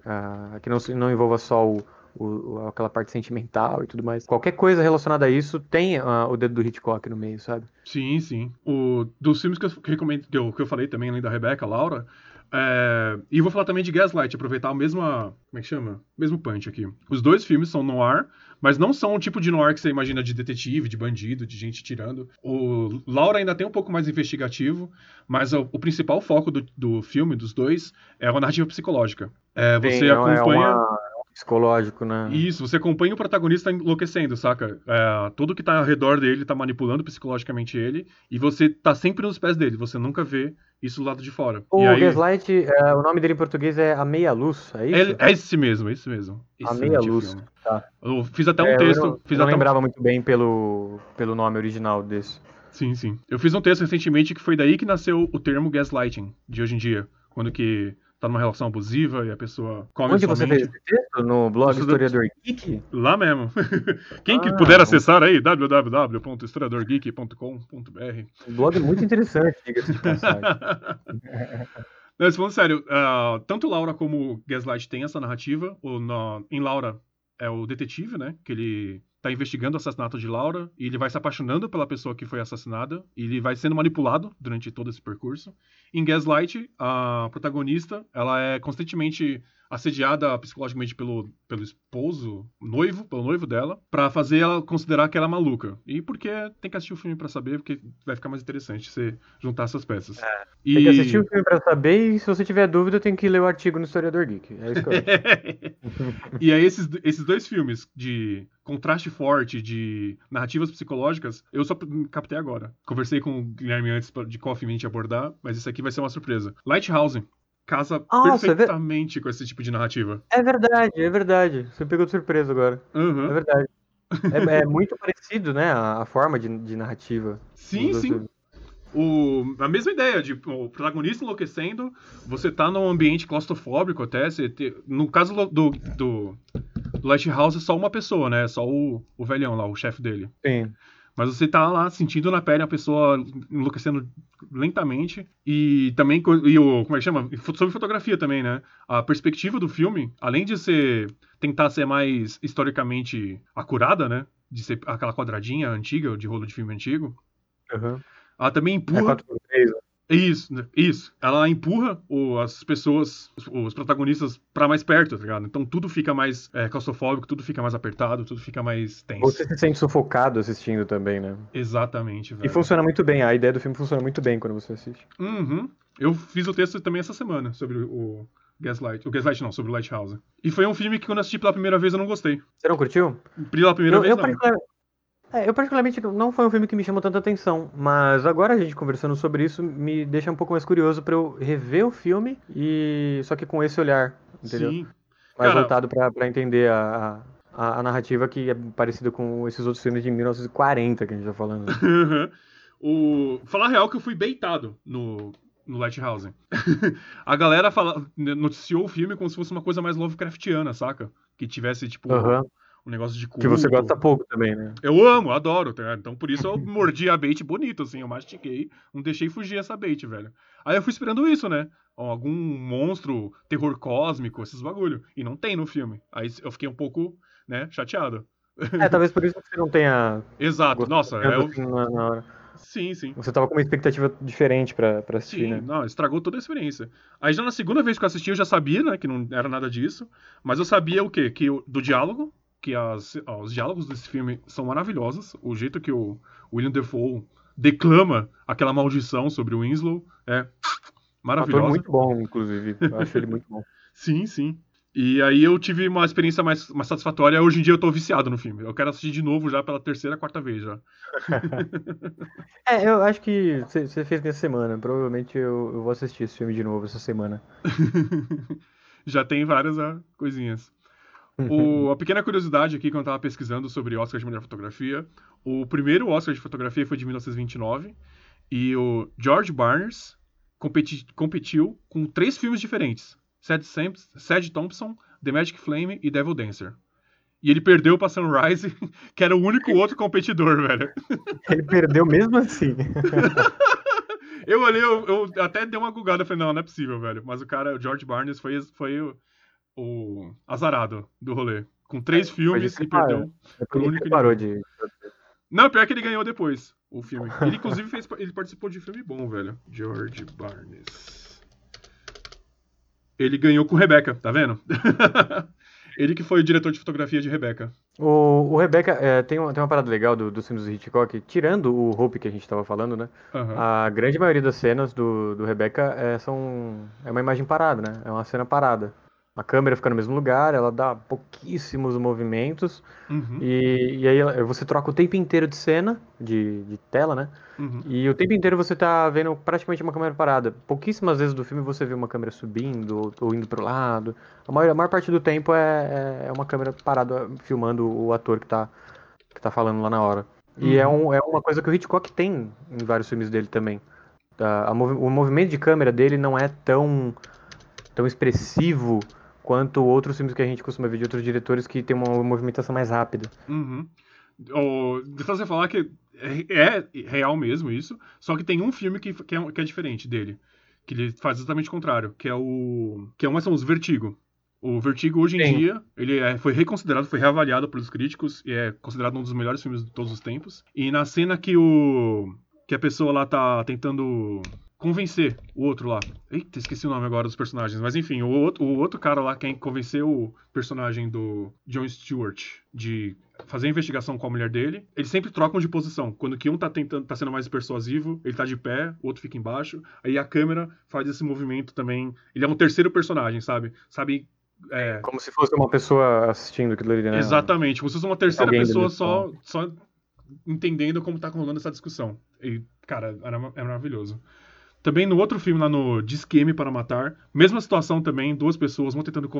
que não, não envolva só o, o, aquela parte sentimental e tudo mais. Qualquer coisa relacionada a isso tem uh, o dedo do Hitchcock no meio, sabe? Sim, sim. O, dos filmes que eu, que, recomendo, que, eu, que eu falei também, além da Rebecca, Laura, é, e vou falar também de Gaslight, aproveitar o mesmo. Como é que chama? Mesmo punch aqui. Os dois filmes são noir, mas não são o tipo de noir que você imagina de detetive, de bandido, de gente tirando. O Laura ainda tem um pouco mais investigativo, mas o, o principal foco do, do filme, dos dois, é a narrativa psicológica. É, você Sim, acompanha. É uma psicológico, né? Isso, você acompanha o protagonista enlouquecendo, saca? É, tudo que tá ao redor dele tá manipulando psicologicamente ele, e você tá sempre nos pés dele, você nunca vê isso do lado de fora. O aí... Gaslight, é, o nome dele em português é A Meia Luz, é isso? É, é esse mesmo, é esse mesmo. A Meia Luz, tá. Eu fiz até um é, texto... Eu não, fiz não lembrava um... muito bem pelo, pelo nome original desse. Sim, sim. Eu fiz um texto recentemente que foi daí que nasceu o termo gaslighting, de hoje em dia. Quando que tá numa relação abusiva e a pessoa come Onde você fez esse texto? No blog Historiador Geek? Lá mesmo. *laughs* Quem ah, que puder acessar aí, www.historiadorgeek.com.br. Um blog muito interessante, diga-se de passagem. *laughs* Mas falando sério, uh, tanto Laura como Gaslight tem essa narrativa. O, no, em Laura é o detetive, né? Que ele tá investigando o assassinato de Laura e ele vai se apaixonando pela pessoa que foi assassinada e ele vai sendo manipulado durante todo esse percurso. Em Gaslight, a protagonista, ela é constantemente assediada psicologicamente pelo, pelo esposo, noivo, pelo noivo dela, para fazer ela considerar que ela é maluca. E porque tem que assistir o filme para saber, porque vai ficar mais interessante você juntar essas peças. É, e... Tem que assistir o filme pra saber e se você tiver dúvida tem que ler o artigo no Historiador Geek. É isso que eu *laughs* E aí esses, esses dois filmes de contraste forte, de narrativas psicológicas, eu só captei agora. Conversei com o Guilherme antes de qual filme a gente abordar, mas isso aqui vai ser uma surpresa. Lighthouse casa é ver- perfeitamente com esse tipo de narrativa. É verdade, é verdade. Você me pegou de surpresa agora. É Uhum. verdade. *laughs* É, é muito parecido, né? A, a forma de, de narrativa. Sim, sim. O, a mesma ideia de o protagonista enlouquecendo, você tá num ambiente claustrofóbico até. Você ter- no caso do, do, do Lighthouse é só uma pessoa, né? Só o, o velhão lá, o chefe dele. Sim. Mas você tá lá sentindo na pele a pessoa enlouquecendo lentamente. E também, e o, como é que chama? Sobre fotografia também, né? A perspectiva do filme, além de ser tentar ser mais historicamente acurada, né? De ser aquela quadradinha antiga, de rolo de filme antigo. Uhum. Ela também É empurra. 4x3, né? Isso, né? isso. Ela empurra o- as pessoas, os, os protagonistas, pra mais perto, tá ligado? Então tudo fica mais é, claustrofóbico, tudo fica mais apertado, tudo fica mais tenso. Você se sente sufocado assistindo também, né? Exatamente, velho. E funciona muito bem, a ideia do filme funciona muito bem quando você assiste. Uhum. Eu fiz o texto também essa semana sobre o Gaslight. O Gaslight não, sobre o Lighthouse. E foi um filme que quando eu assisti pela primeira vez eu não gostei. Você não curtiu? Pela primeira Eu, vez eu, não. É, eu particularmente não foi um filme que me chamou tanta atenção, mas agora a gente conversando sobre isso me deixa um pouco mais curioso pra eu rever o filme e só que com esse olhar, entendeu? Sim. mais Cara- voltado pra pra entender a, a, a narrativa que é parecida com esses outros filmes de 1940 que a gente tá falando. *laughs* o... Falar real que eu fui beitado no, no Lighthouse. *laughs* a galera fala... noticiou o filme como se fosse uma coisa mais Lovecraftiana, saca? Que tivesse, tipo, Aham. Um negócio de culto. Que você gosta pouco também, né? Eu amo, adoro, tá? Então por isso eu *laughs* mordi a bait bonito, assim, eu mastiquei, não deixei fugir essa bait, velho. Aí eu fui esperando isso, né? Algum monstro, terror cósmico, esses bagulho. E não tem no filme. Aí eu fiquei um pouco, né, chateado. É, talvez por isso que você não tenha *laughs* Exato, nossa, é tanto o... assim na, na hora. Sim, sim. Você tava com uma expectativa diferente pra, pra assistir, Sim, né? não, estragou toda a experiência. Aí já na segunda vez que eu assisti, eu já sabia, né, que não era nada disso. Mas eu sabia o quê? Que o- do diálogo, que as, os diálogos desse filme são maravilhosos. O jeito que o William Defoe declama aquela maldição sobre o Winslow é ator maravilhoso. muito bom, inclusive. Eu acho ele muito bom. *laughs* Sim, sim. E aí eu tive uma experiência mais, mais satisfatória. Hoje em dia eu tô viciado no filme. Eu quero assistir de novo já pela terceira, quarta vez já. *laughs* É, eu acho que você você fez nessa semana. Provavelmente eu, eu vou assistir esse filme de novo essa semana. *laughs* já tem várias ah, coisinhas. O- a pequena curiosidade aqui, quando eu tava pesquisando sobre Oscar de melhor fotografia, o primeiro Oscar de fotografia foi de 1929 e o George Barnes competi- competiu com três filmes diferentes: Sad, Sam- Sad Thompson, The Magic Flame e Devil Dancer. E ele perdeu pra Sunrise, *laughs* que era o único outro competidor, velho. Ele perdeu mesmo assim. *laughs* Eu olhei, eu, eu até dei uma gugada, falei, não, não é possível, velho. Mas o cara, o George Barnes, foi, foi o, o azarado do rolê. Com três filmes disso que e perdeu. para. Depois Por ele único parou de. Não, pior que ele ganhou depois o filme. *laughs* Ele, inclusive, fez, ele participou de filme bom, velho. George Barnes. Ele ganhou com Rebecca, tá vendo? *laughs* ele que foi o diretor de fotografia de Rebecca. O, o Rebecca, é, tem, uma, tem uma parada legal do, dos filmes do Hitchcock, tirando o Hope que a gente tava falando, né? Aham. A grande maioria das cenas do, do Rebecca é, são, é uma imagem parada, né? É uma cena parada. A câmera fica no mesmo lugar, ela dá pouquíssimos movimentos, Uhum, e, e aí você troca o tempo inteiro de cena, de, de tela, né? uhum. E o tempo inteiro você tá vendo praticamente uma câmera parada. Pouquíssimas vezes do filme você vê uma câmera subindo ou, ou indo pro lado. A maior, a maior parte do tempo é, é- é uma câmera parada filmando o ator que tá, que tá falando lá na hora. E é, um, é uma coisa que o Hitchcock tem em vários filmes dele também. A movi- o movimento de câmera dele não é tão, tão expressivo quanto outros filmes que a gente costuma ver de outros diretores que tem uma movimentação mais rápida. Uhum. O, deixa você falar que é, é real mesmo isso, só que tem um filme que, que, é, que é diferente dele. Que ele faz exatamente o contrário, que é o. Que é um são os Vertigo. O Vertigo, hoje em Sim. dia, ele é- foi reconsiderado, foi reavaliado pelos críticos e é considerado um dos melhores filmes de todos os tempos. E na cena que o. que a pessoa lá tá tentando convencer o outro lá. Eita, esqueci o nome agora dos personagens. Mas enfim, o outro, o outro cara lá quem convenceu o personagem do John Stewart de fazer a investigação com a mulher dele, eles sempre trocam de posição. Quando que um tá tentando, tá sendo mais persuasivo, ele tá de pé, o outro fica embaixo. Aí a câmera faz esse movimento também. Ele é um terceiro personagem, sabe? Sabe? É, Como se fosse uma pessoa assistindo aquilo ali, né? Exatamente. Como se fosse uma terceira Alguém pessoa só, só entendendo como tá rolando essa discussão. E, cara, era, ma- é maravilhoso. Também no outro filme, lá no Disqueme para Matar, mesma situação também, duas pessoas, uma tentando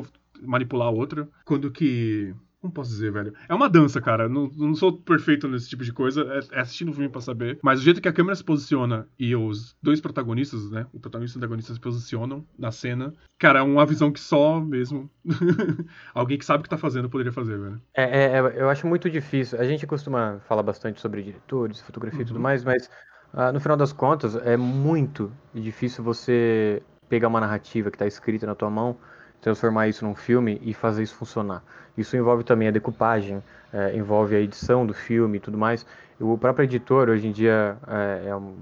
manipular a outra. Quando que como posso dizer, velho? É uma dança, cara. Não, não sou perfeito nesse tipo de coisa. É, é assistindo o filme pra saber. Mas o jeito que a câmera se posiciona e os dois protagonistas, né? O protagonista e o antagonista se posicionam na cena. Cara, é uma visão que só mesmo *laughs* alguém que sabe o que tá fazendo poderia fazer, velho. É, é, é, eu acho muito difícil. A gente costuma falar bastante sobre diretores, fotografia uhum. e tudo uhum. mais, mas uh, no final das contas é muito difícil você pegar uma narrativa que tá escrita na tua mão transformar isso num filme e fazer isso funcionar. Isso envolve também a decupagem, é, envolve a edição do filme e tudo mais. O próprio editor, hoje em dia, é, é um,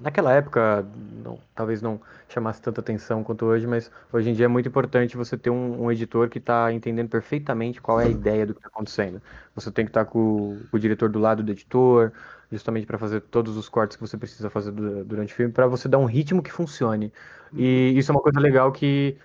naquela época, não, talvez não chamasse tanta atenção quanto hoje, mas hoje em dia é muito importante você ter um, um editor que está entendendo perfeitamente qual é a ideia do que está acontecendo. Você tem que estar tá com, com, o diretor do lado do editor, justamente para fazer todos os cortes que você precisa fazer durante o filme, para você dar um ritmo que funcione. E isso é uma coisa legal que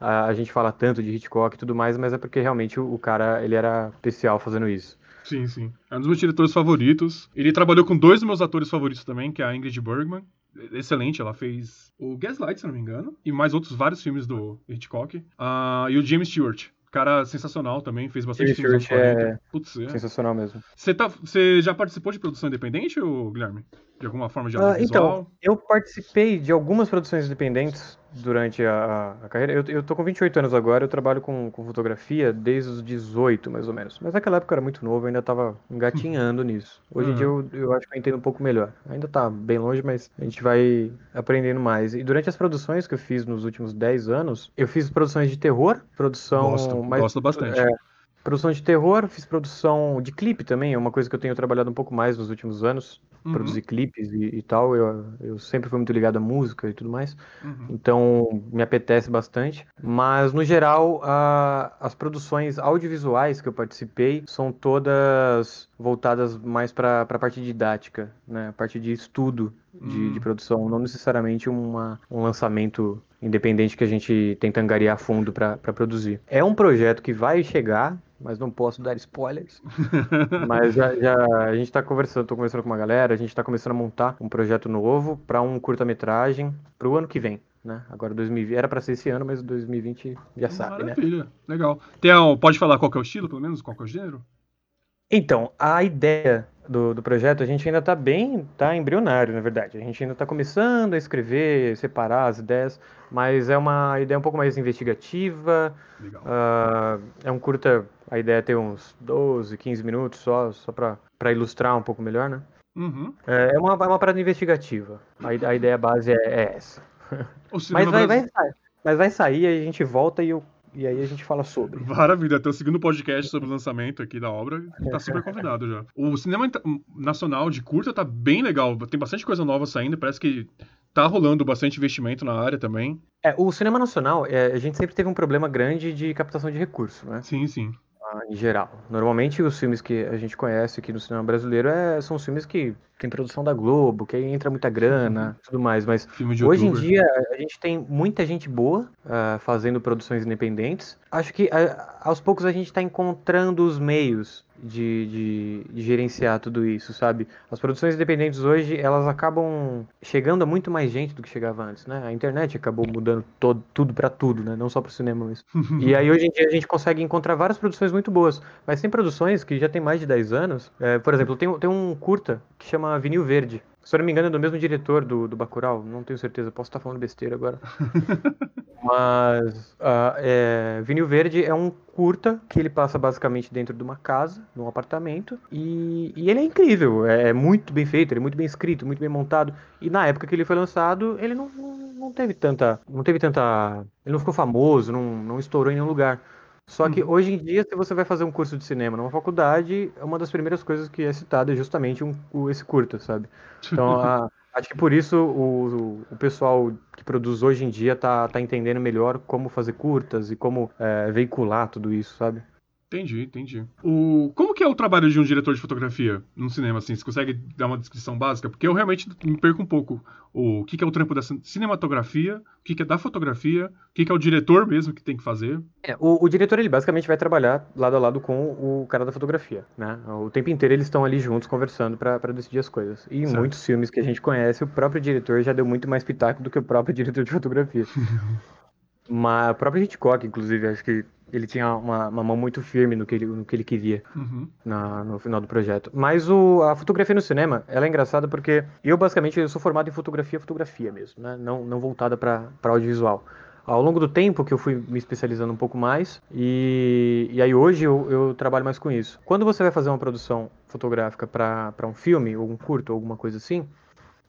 a, a, gente fala tanto de Hitchcock e tudo mais, mas é porque realmente o, o cara ele era especial fazendo isso. Sim, sim. É um dos meus diretores favoritos. Ele trabalhou com dois dos meus atores favoritos também, que é a Ingrid Bergman. Excelente, ela fez o Gaslight, se não me engano, e mais outros vários filmes do Hitchcock. Uh, e o James Stewart, cara sensacional também, fez bastante filmes anos 40. É... Putz, é. Sensacional mesmo. Você tá, já participou de produção independente, ou, Guilherme? De alguma forma de ah, audiovisual? Uh, então, eu participei de algumas produções independentes durante a, a carreira. Eu, eu tô com 28 anos agora, eu trabalho com, com fotografia desde os 18, mais ou menos. Mas naquela época eu era muito novo, eu ainda tava engatinhando *laughs* nisso. Hoje em dia eu, eu acho que eu entendo um pouco melhor. Ainda tá bem longe, mas a gente vai aprendendo mais. E durante as produções que eu fiz nos últimos 10 anos, eu fiz produções de terror, produção... Gosto, mais, gosto bastante. É, produção de terror, fiz produção de clipe também, é uma coisa que eu tenho trabalhado um pouco mais nos últimos anos uhum. produzir clipes e, e, tal. Eu, eu sempre fui muito ligado à música e tudo mais. Uhum. Então me apetece bastante. Mas no geral, a, as produções audiovisuais que eu participei são todas voltadas mais para a parte didática, né? A parte de estudo de, uhum. de hum. produção, não necessariamente uma, um lançamento independente que a gente tenta angariar fundo para produzir. É um projeto que vai chegar, mas não posso dar spoilers. *laughs* mas já, já, a gente está conversando, tô conversando com uma galera, a gente está começando a montar um projeto novo para um curta-metragem para o ano que vem. Né? Agora 2020 era para ser esse ano, mas 2020 já sabe, né? Maravilha, legal. Tem, pode falar qual é o estilo, pelo menos, qual é o gênero? Então, a ideia do, do projeto, a gente ainda está bem, está embrionário, na verdade. A gente ainda está começando a escrever, separar as ideias, mas é uma ideia um pouco mais investigativa. Uh, é um curta, a ideia é ter uns 12, 15 minutos só, só para ilustrar um pouco melhor, né? Uhum. É, é uma, é uma parada investigativa. A, a ideia base é, é essa. *laughs* mas vai, vai, mas vai sair, a gente volta e eu e aí a gente fala sobre. *laughs* Maravilha, até o segundo podcast sobre o lançamento aqui da obra, tá super *laughs* convidado já. O cinema nacional de curta tá bem legal, tem bastante coisa nova saindo, parece que tá rolando bastante investimento na área também. É, o cinema nacional, é, a gente sempre teve um problema grande de captação de recursos, né? Sim, sim em geral. Normalmente os filmes que a gente conhece aqui no cinema brasileiro é, são os filmes que tem produção da Globo, que entra muita grana, uhum. tudo mais. Mas hoje em dia a gente tem muita gente boa uh, fazendo produções independentes. Acho que uh, aos poucos a gente está encontrando os meios de, de, de, gerenciar tudo isso, sabe? As produções independentes hoje, elas acabam chegando a muito mais gente do que chegava antes, né? A internet acabou mudando todo, tudo para tudo, né? Não só para o cinema mesmo. *laughs* e aí hoje em dia a gente consegue encontrar várias produções muito boas, mas tem produções que já tem mais de 10 anos. É, por exemplo, tem, tem um curta que chama Vinil Verde, se eu não me engano, é do mesmo diretor do, do Bacurau, não tenho certeza, posso estar falando besteira agora. *laughs* Mas uh, é, Vinil Verde é um curta que ele passa basicamente dentro de uma casa, num apartamento, e, e ele é incrível, é, é, muito bem feito, ele é muito bem escrito, muito bem montado. E na época que ele foi lançado, ele não, não, não teve tanta. Não teve tanta. Ele não ficou famoso, não, não estourou em nenhum lugar. Só que uhum. hoje em dia, se você vai fazer um curso de cinema numa faculdade, uma das primeiras coisas que é citada é justamente um, esse curta, sabe? Então, a, *laughs* acho que por isso o, o pessoal que produz hoje em dia tá, tá entendendo melhor como fazer curtas e como é, veicular tudo isso, sabe? Entendi, entendi. O... Como que é o trabalho de um diretor de fotografia no cinema, assim? Você consegue dar uma descrição básica? Porque eu realmente me perco um pouco. O que, que é o trampo da cinematografia, o que, que é da fotografia, o que, que é o diretor mesmo que tem que fazer. É, o, o, diretor, ele basicamente vai trabalhar lado a lado com o cara da fotografia, né? O tempo inteiro eles estão ali juntos conversando para decidir as coisas. E em certo. muitos filmes que a gente conhece, o próprio diretor já deu muito mais pitaco do que o próprio *laughs* diretor de fotografia. Mas o próprio Hitchcock, inclusive, acho que ele tinha uma, uma, mão muito firme no que ele, no que ele queria uhum. na, no final do projeto. Mas o, a fotografia no cinema, ela é engraçada porque eu, basicamente, eu sou formado em fotografia, fotografia mesmo, né? Não, não voltada para audiovisual. Ao longo do tempo que eu fui me especializando um pouco mais, e, e aí hoje eu, eu trabalho mais com isso. Quando você vai fazer uma produção fotográfica para um filme, ou um curto, ou alguma coisa assim,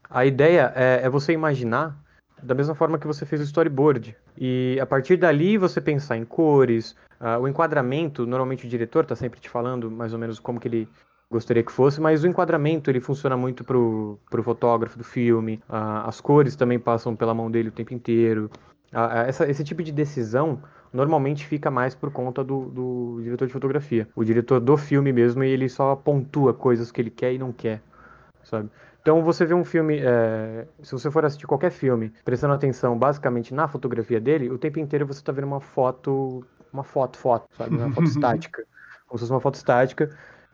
a ideia é, é você imaginar da mesma forma que você fez o storyboard. E a partir dali você pensar em cores, uh, o enquadramento, normalmente o diretor está sempre te falando mais ou menos como que ele gostaria que fosse, mas o enquadramento ele funciona muito pro, pro fotógrafo do filme, uh, as cores também passam pela mão dele o tempo inteiro. Uh, essa, esse tipo de decisão normalmente fica mais por conta do, do diretor de fotografia. O diretor do filme mesmo, ele só pontua coisas que ele quer e não quer, sabe? Então você vê um filme, é, se você for assistir qualquer filme, prestando atenção basicamente na fotografia dele, o tempo inteiro você está vendo uma foto, uma foto, foto, sabe, uma foto *laughs* estática, como se fosse uma foto estática,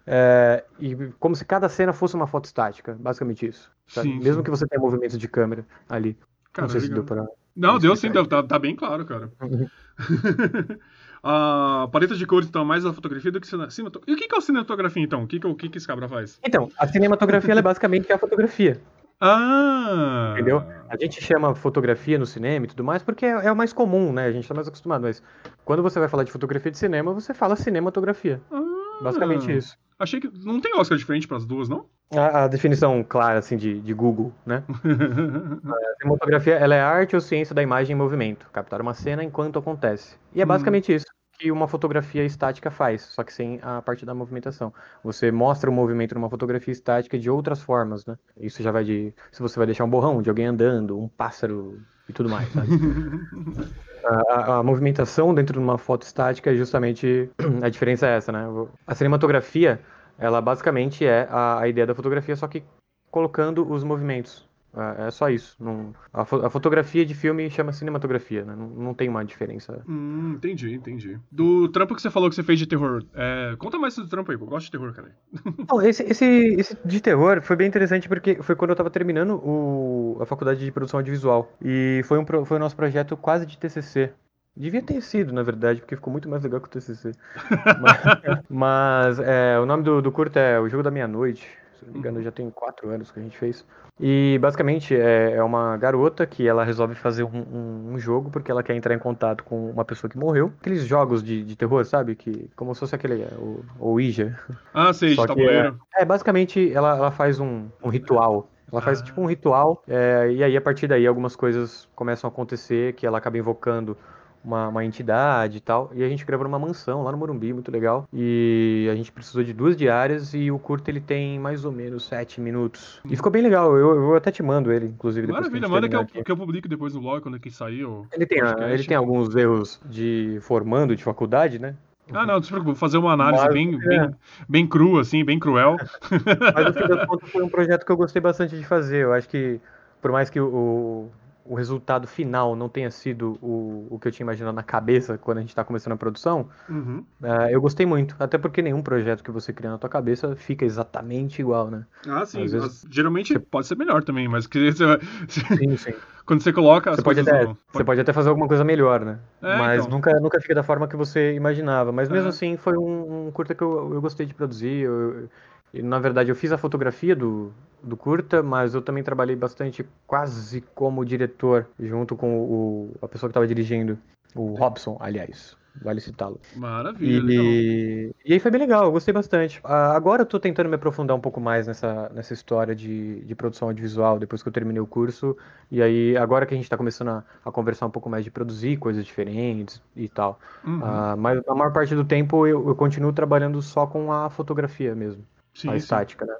é, e como se cada cena fosse uma foto estática, basicamente isso. Sim, Mesmo sim. que você tenha movimentos de câmera ali. Cara, não sei se deu pra. Não, deu sim, tá, tá, bem claro, cara. Uhum. *laughs* a paleta de cores, então, mais a fotografia do que cinematografia. E o que é a cinematografia, então? O que, o que, que esse cabra faz? Então, a cinematografia é basicamente a fotografia. Ah! Entendeu? A gente chama fotografia no cinema e tudo mais porque é, é o mais comum, né? A gente tá mais acostumado, mas quando você vai falar de fotografia de cinema, você fala cinematografia. Ah! Basicamente isso. Achei que. Não tem Oscar diferente para as duas, não? A, a, definição clara, assim, de, de Google, né? *laughs* a cinematografia, ela é arte ou ciência da imagem em movimento. Captar uma cena enquanto acontece. E é hum. basicamente hum. isso que uma fotografia estática faz, só que sem a parte da movimentação. Você mostra o movimento numa fotografia estática de outras formas, né? Isso já vai de. Se você vai deixar um borrão de alguém andando, um pássaro e tudo mais, sabe? *laughs* a, a, movimentação dentro de uma foto estática é justamente. *clears throat* A diferença é essa, né? A cinematografia, ela basicamente é a, a ideia da fotografia, só que colocando os movimentos é, é só isso. Não, a, fo a, fotografia de filme chama cinematografia, né? Não, não tem uma diferença. Hum, entendi, entendi. Do trampo que você falou que você fez de terror, é... conta mais do trampo aí, eu gosto de terror, cara. *laughs* Não, esse, esse, esse, de terror foi bem interessante porque foi quando eu tava terminando o, a faculdade de produção audiovisual. E foi, um, foi o nosso projeto quase de TCC. Devia ter sido, na verdade, porque ficou muito mais legal que o TCC. *laughs* mas, mas é, o nome do, do curto é O Jogo da Meia-Noite. Se não me engano, já tem quatro anos que a gente fez. E basicamente é, é uma garota que ela resolve fazer um, um, um, jogo porque ela quer entrar em contato com uma pessoa que morreu. Aqueles jogos de, de terror, sabe? Que, como se fosse aquele. O, o Ouija. Ah, sei, Só de tabuleiro. É, é, basicamente ela, ela faz um, um ritual. Ela faz ah. tipo um ritual, é, e aí a partir daí algumas coisas começam a acontecer que ela acaba invocando uma, uma entidade e tal. E a gente gravou numa mansão lá no Morumbi, muito legal. E a gente precisou de duas diárias e o curto ele tem mais ou menos sete minutos. E ficou bem legal, eu, eu até te mando ele, inclusive. Maravilha, manda que eu, que eu publico depois no blog quando é que saiu. Ele tem, ele tem alguns erros de formando de faculdade, né? Ah, não, desculpa, vou fazer uma análise Mas, bem, é. bem, bem crua, assim, bem cruel. *laughs* Mas no fim das contas foi um projeto que eu gostei bastante de fazer. Eu acho que, por mais que o, o resultado final não tenha sido o, o que eu tinha imaginado na cabeça quando a gente está começando a produção, uhum. uh, eu gostei muito. Até porque nenhum projeto que você cria na tua cabeça fica exatamente igual, né? Ah, sim. Vezes, geralmente você... pode ser melhor também, mas que você *laughs* Sim, sim. Quando você coloca. Você pode, até, você pode até fazer alguma coisa melhor, né? É, mas então. nunca, nunca fica da forma que você imaginava. Mas mesmo é. assim, foi um, um curta que eu, eu gostei de produzir. Eu, eu, na verdade, eu fiz a fotografia do, do curta, mas eu também trabalhei bastante quase como diretor, junto com o, a pessoa que estava dirigindo, o Robson, aliás. Vale citá-lo. Maravilha. E... e aí foi bem legal, eu gostei bastante. Uh, agora eu tô tentando me aprofundar um pouco mais nessa, nessa história de, de produção audiovisual, depois que eu terminei o curso. E aí, agora que a gente tá começando a, a conversar um pouco mais de produzir coisas diferentes e tal. Uhum. Uh, mas a maior parte do tempo eu, eu continuo trabalhando só com a fotografia mesmo. Sim, a estática, sim. né?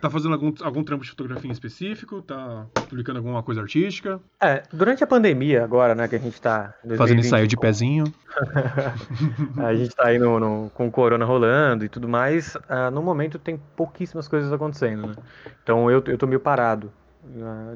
Tá fazendo algum, algum trampo de fotografia em específico? Tá publicando alguma coisa artística? É, durante a pandemia agora, né, que a gente tá... Fazendo ensaio de pezinho. *laughs* a gente tá aí no, no, com o corona rolando e tudo mais. Uh, no momento tem pouquíssimas coisas acontecendo, né? Então eu, eu tô meio parado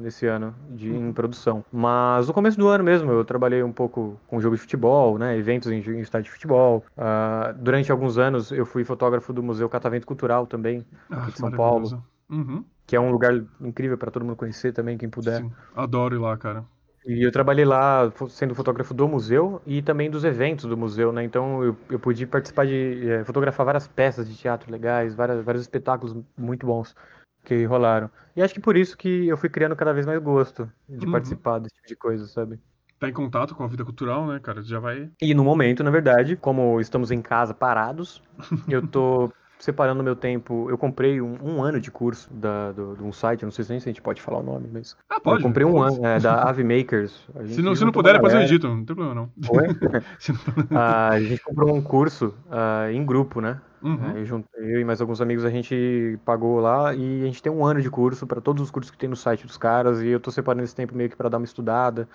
nesse ano de, em produção. Mas no começo do ano mesmo eu trabalhei um pouco com jogo de futebol, né? Eventos em, em estádio de futebol. Uh, durante alguns anos eu fui fotógrafo do Museu Catavento Cultural também, aqui de São Paulo. Uhum. Que é um lugar incrível para todo mundo conhecer também, quem puder. Sim, adoro ir lá, cara. E eu trabalhei lá sendo fotógrafo do museu e também dos eventos do museu, né? Então eu, eu pude participar de é, fotografar várias peças de teatro legais, várias, vários espetáculos muito bons que rolaram. E acho que por isso que eu fui criando cada vez mais gosto de uhum. participar desse tipo de coisa, sabe? Tá em contato com a vida cultural, né, cara? Já vai. E no momento, na verdade, como estamos em casa parados, *laughs* eu tô separando meu tempo. Eu comprei um, um ano de curso da, do, de um site, não sei nem se a gente pode falar o nome, mas. Ah, pode. Eu comprei um ano, é, da *laughs* Ave Makers. Se não, se não puder, depois eu edito, não tem problema não. Oi? *laughs* ah, a gente comprou um curso uh, em grupo, né? Uhum. Eu, eu, e mais alguns amigos a gente pagou lá e a gente tem um ano de curso para todos os cursos que tem no site dos caras e eu tô separando esse tempo meio que para dar uma estudada.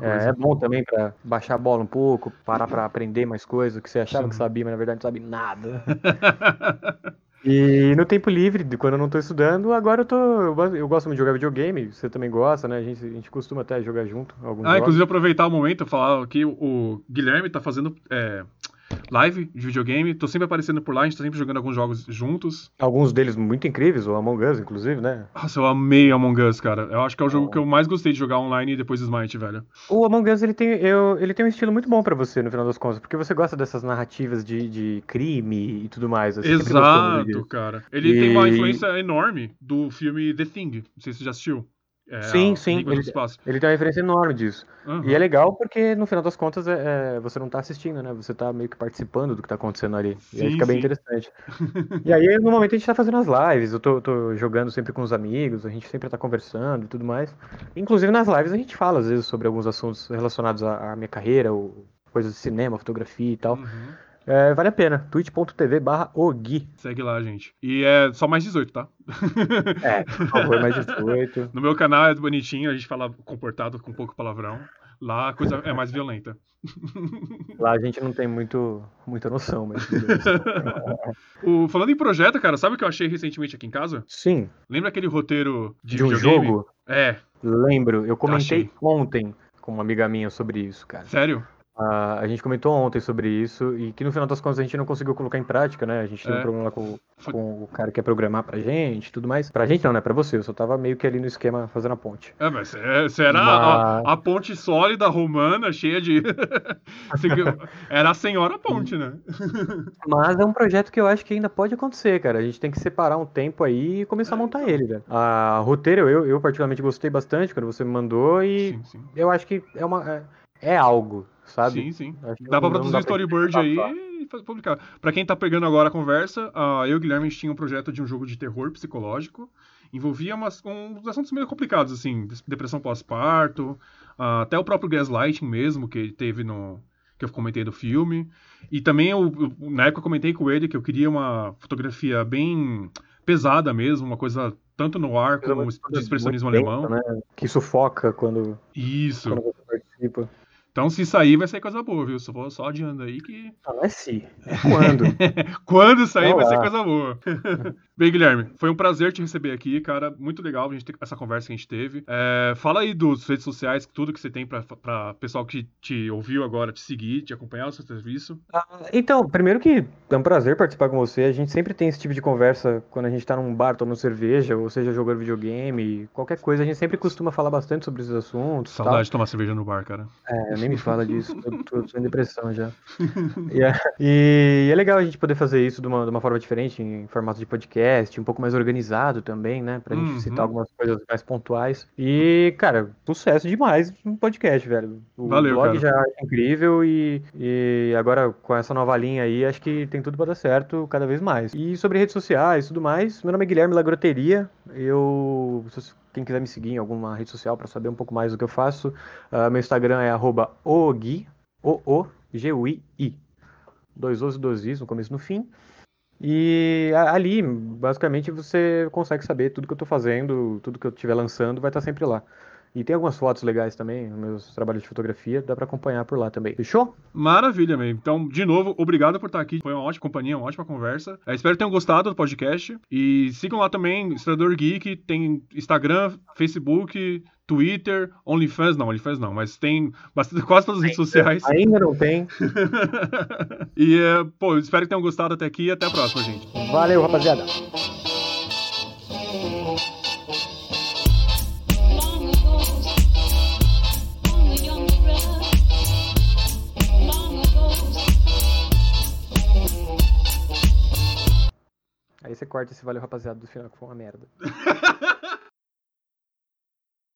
É, é, bom também para baixar a bola um pouco, parar para aprender mais coisas que você achava Sim. que sabia, mas na verdade não sabe nada. *laughs* E no tempo livre, quando eu não tô estudando, agora eu tô. Eu gosto muito de jogar videogame, você também gosta, né? A gente, a gente costuma até jogar junto. ah, jogos. inclusive aproveitar o momento e falar que o Guilherme tá fazendo é, live de videogame. Tô sempre aparecendo por lá, a gente tá sempre jogando alguns jogos juntos. Alguns deles muito incríveis, o Among Us, inclusive, né? Nossa, eu amei Among Us, cara. Eu acho que é o jogo que eu mais gostei de jogar online depois do Smite, velho. O Among Us, ele tem, eu, ele tem um estilo muito bom para você, no final das contas, porque você gosta dessas narrativas de, de crime e tudo mais. Exato, cara. Ele e... tem uma influência enorme do filme The Thing. Não sei se você já assistiu. É, sim, sim. Ele, ele, tem uma referência enorme disso. Uhum. E é legal porque, no final das contas, é, é, você não tá assistindo, né? Você tá meio que participando do que tá acontecendo ali. Sim, e aí fica bem interessante. *laughs* e aí, no momento, a gente tá fazendo as lives. Eu tô, tô, jogando sempre com os amigos, a gente sempre tá conversando e tudo mais. Inclusive, nas lives, a gente fala, às vezes, sobre alguns assuntos relacionados à, à minha carreira, ou coisas de cinema, fotografia e tal. Uhum. É, vale a pena. twitch.tv barra Ogui. Segue lá, gente. E é só mais 18, tá? *laughs* É, por favor, mais 18. *laughs* No meu canal é bonitinho, a gente fala comportado com pouco palavrão. Lá a coisa é mais violenta. *laughs* Lá a gente não tem muito, muita noção, mas. o, falando em projeto, cara, sabe o que eu achei recentemente aqui em casa? Sim. Lembra aquele roteiro de, de um videogame? jogo? É. Lembro. Eu comentei ontem com uma amiga minha sobre isso, cara. Sério? A gente comentou ontem sobre isso e que no final das contas a gente não conseguiu colocar em prática, né? A gente teve é. um problema com, com, o cara que quer programar pra gente e tudo mais. Pra gente não, né? Pra você. Eu só tava meio que ali no esquema fazendo a ponte. É, mas você era mas... a, a, ponte sólida romana, cheia de. *laughs* era a senhora ponte, né? mas é um projeto que eu acho que ainda pode acontecer, cara. A gente tem que separar um tempo aí e começar é, a montar então. ele, velho. A roteiro, eu, eu particularmente gostei bastante quando você me mandou e sim, sim. eu acho que é uma. É, é algo, sabe? Sim, sim. Dá pra produzir storyboard aí e publicar. Pra quem tá pegando agora a conversa, uh, eu e o Guilherme tinha um projeto de um jogo de terror psicológico. Envolvia umas, uns assuntos meio complicados, assim, depressão pós-parto, uh, até o próprio gaslighting mesmo, que teve no. que eu comentei do filme. E também, eu, eu, na época, eu comentei com ele que eu queria uma fotografia bem pesada mesmo, uma coisa tanto no ar como de expressionismo alemão. Né? Que sufoca quando, Isso. quando você participa. Então, se sair, vai sair coisa boa, viu? Só só adiando aí que. Não, é se. É quando. *laughs* quando sair, vai ser coisa boa. *laughs* Bem, Guilherme, foi um prazer te receber aqui, cara. Muito legal a gente ter essa conversa que a gente teve. É, fala aí dos redes sociais, tudo que você tem pra, pra pessoal que te ouviu agora te seguir, te acompanhar o seu serviço. Ah, então, primeiro que é um prazer participar com você. A gente sempre tem esse tipo de conversa quando a gente tá num bar tomando cerveja, ou seja, jogando videogame, qualquer coisa. A gente sempre costuma falar bastante sobre esses assuntos. Saudade de tomar cerveja no bar, cara. É, nem me fala *laughs* disso. tô, tô, tô em depressão já. *laughs* e, é, e, é legal a gente poder fazer isso de uma, de uma forma diferente, em formato de podcast, um pouco mais organizado também, né? Pra gente uhum. citar algumas coisas mais pontuais. E, cara, sucesso demais no podcast, velho. O Valeu, blog cara. já é incrível e, e agora com essa nova linha aí, acho que tem tudo pra dar certo cada vez mais. E sobre redes sociais e tudo mais, meu nome é Guilherme Lagroteria. Eu quem quiser me seguir em alguma rede social para saber um pouco mais do que eu faço, uh, meu Instagram é ogui, o o g u i i dois os e dois is no começo e no fim. E ali, basicamente, você consegue saber tudo que eu tô fazendo, tudo que eu estiver lançando, vai estar sempre lá. E tem algumas fotos legais também, meus trabalhos de fotografia, dá para acompanhar por lá também. Fechou? Maravilha, meio. Então, de novo, obrigado por estar aqui. Foi uma ótima companhia, uma ótima conversa. Eu espero que tenham gostado do podcast. E sigam lá também, Estrador Geek, tem Instagram, Facebook, Twitter, OnlyFans, não, OnlyFans não, mas tem bastante, quase todas as redes sociais. Ainda não tem. *laughs* e, pô, espero que tenham gostado até aqui e até a próxima, gente. Valeu, rapaziada. Aí você corta esse valeu rapaziada do final que foi uma merda. *laughs*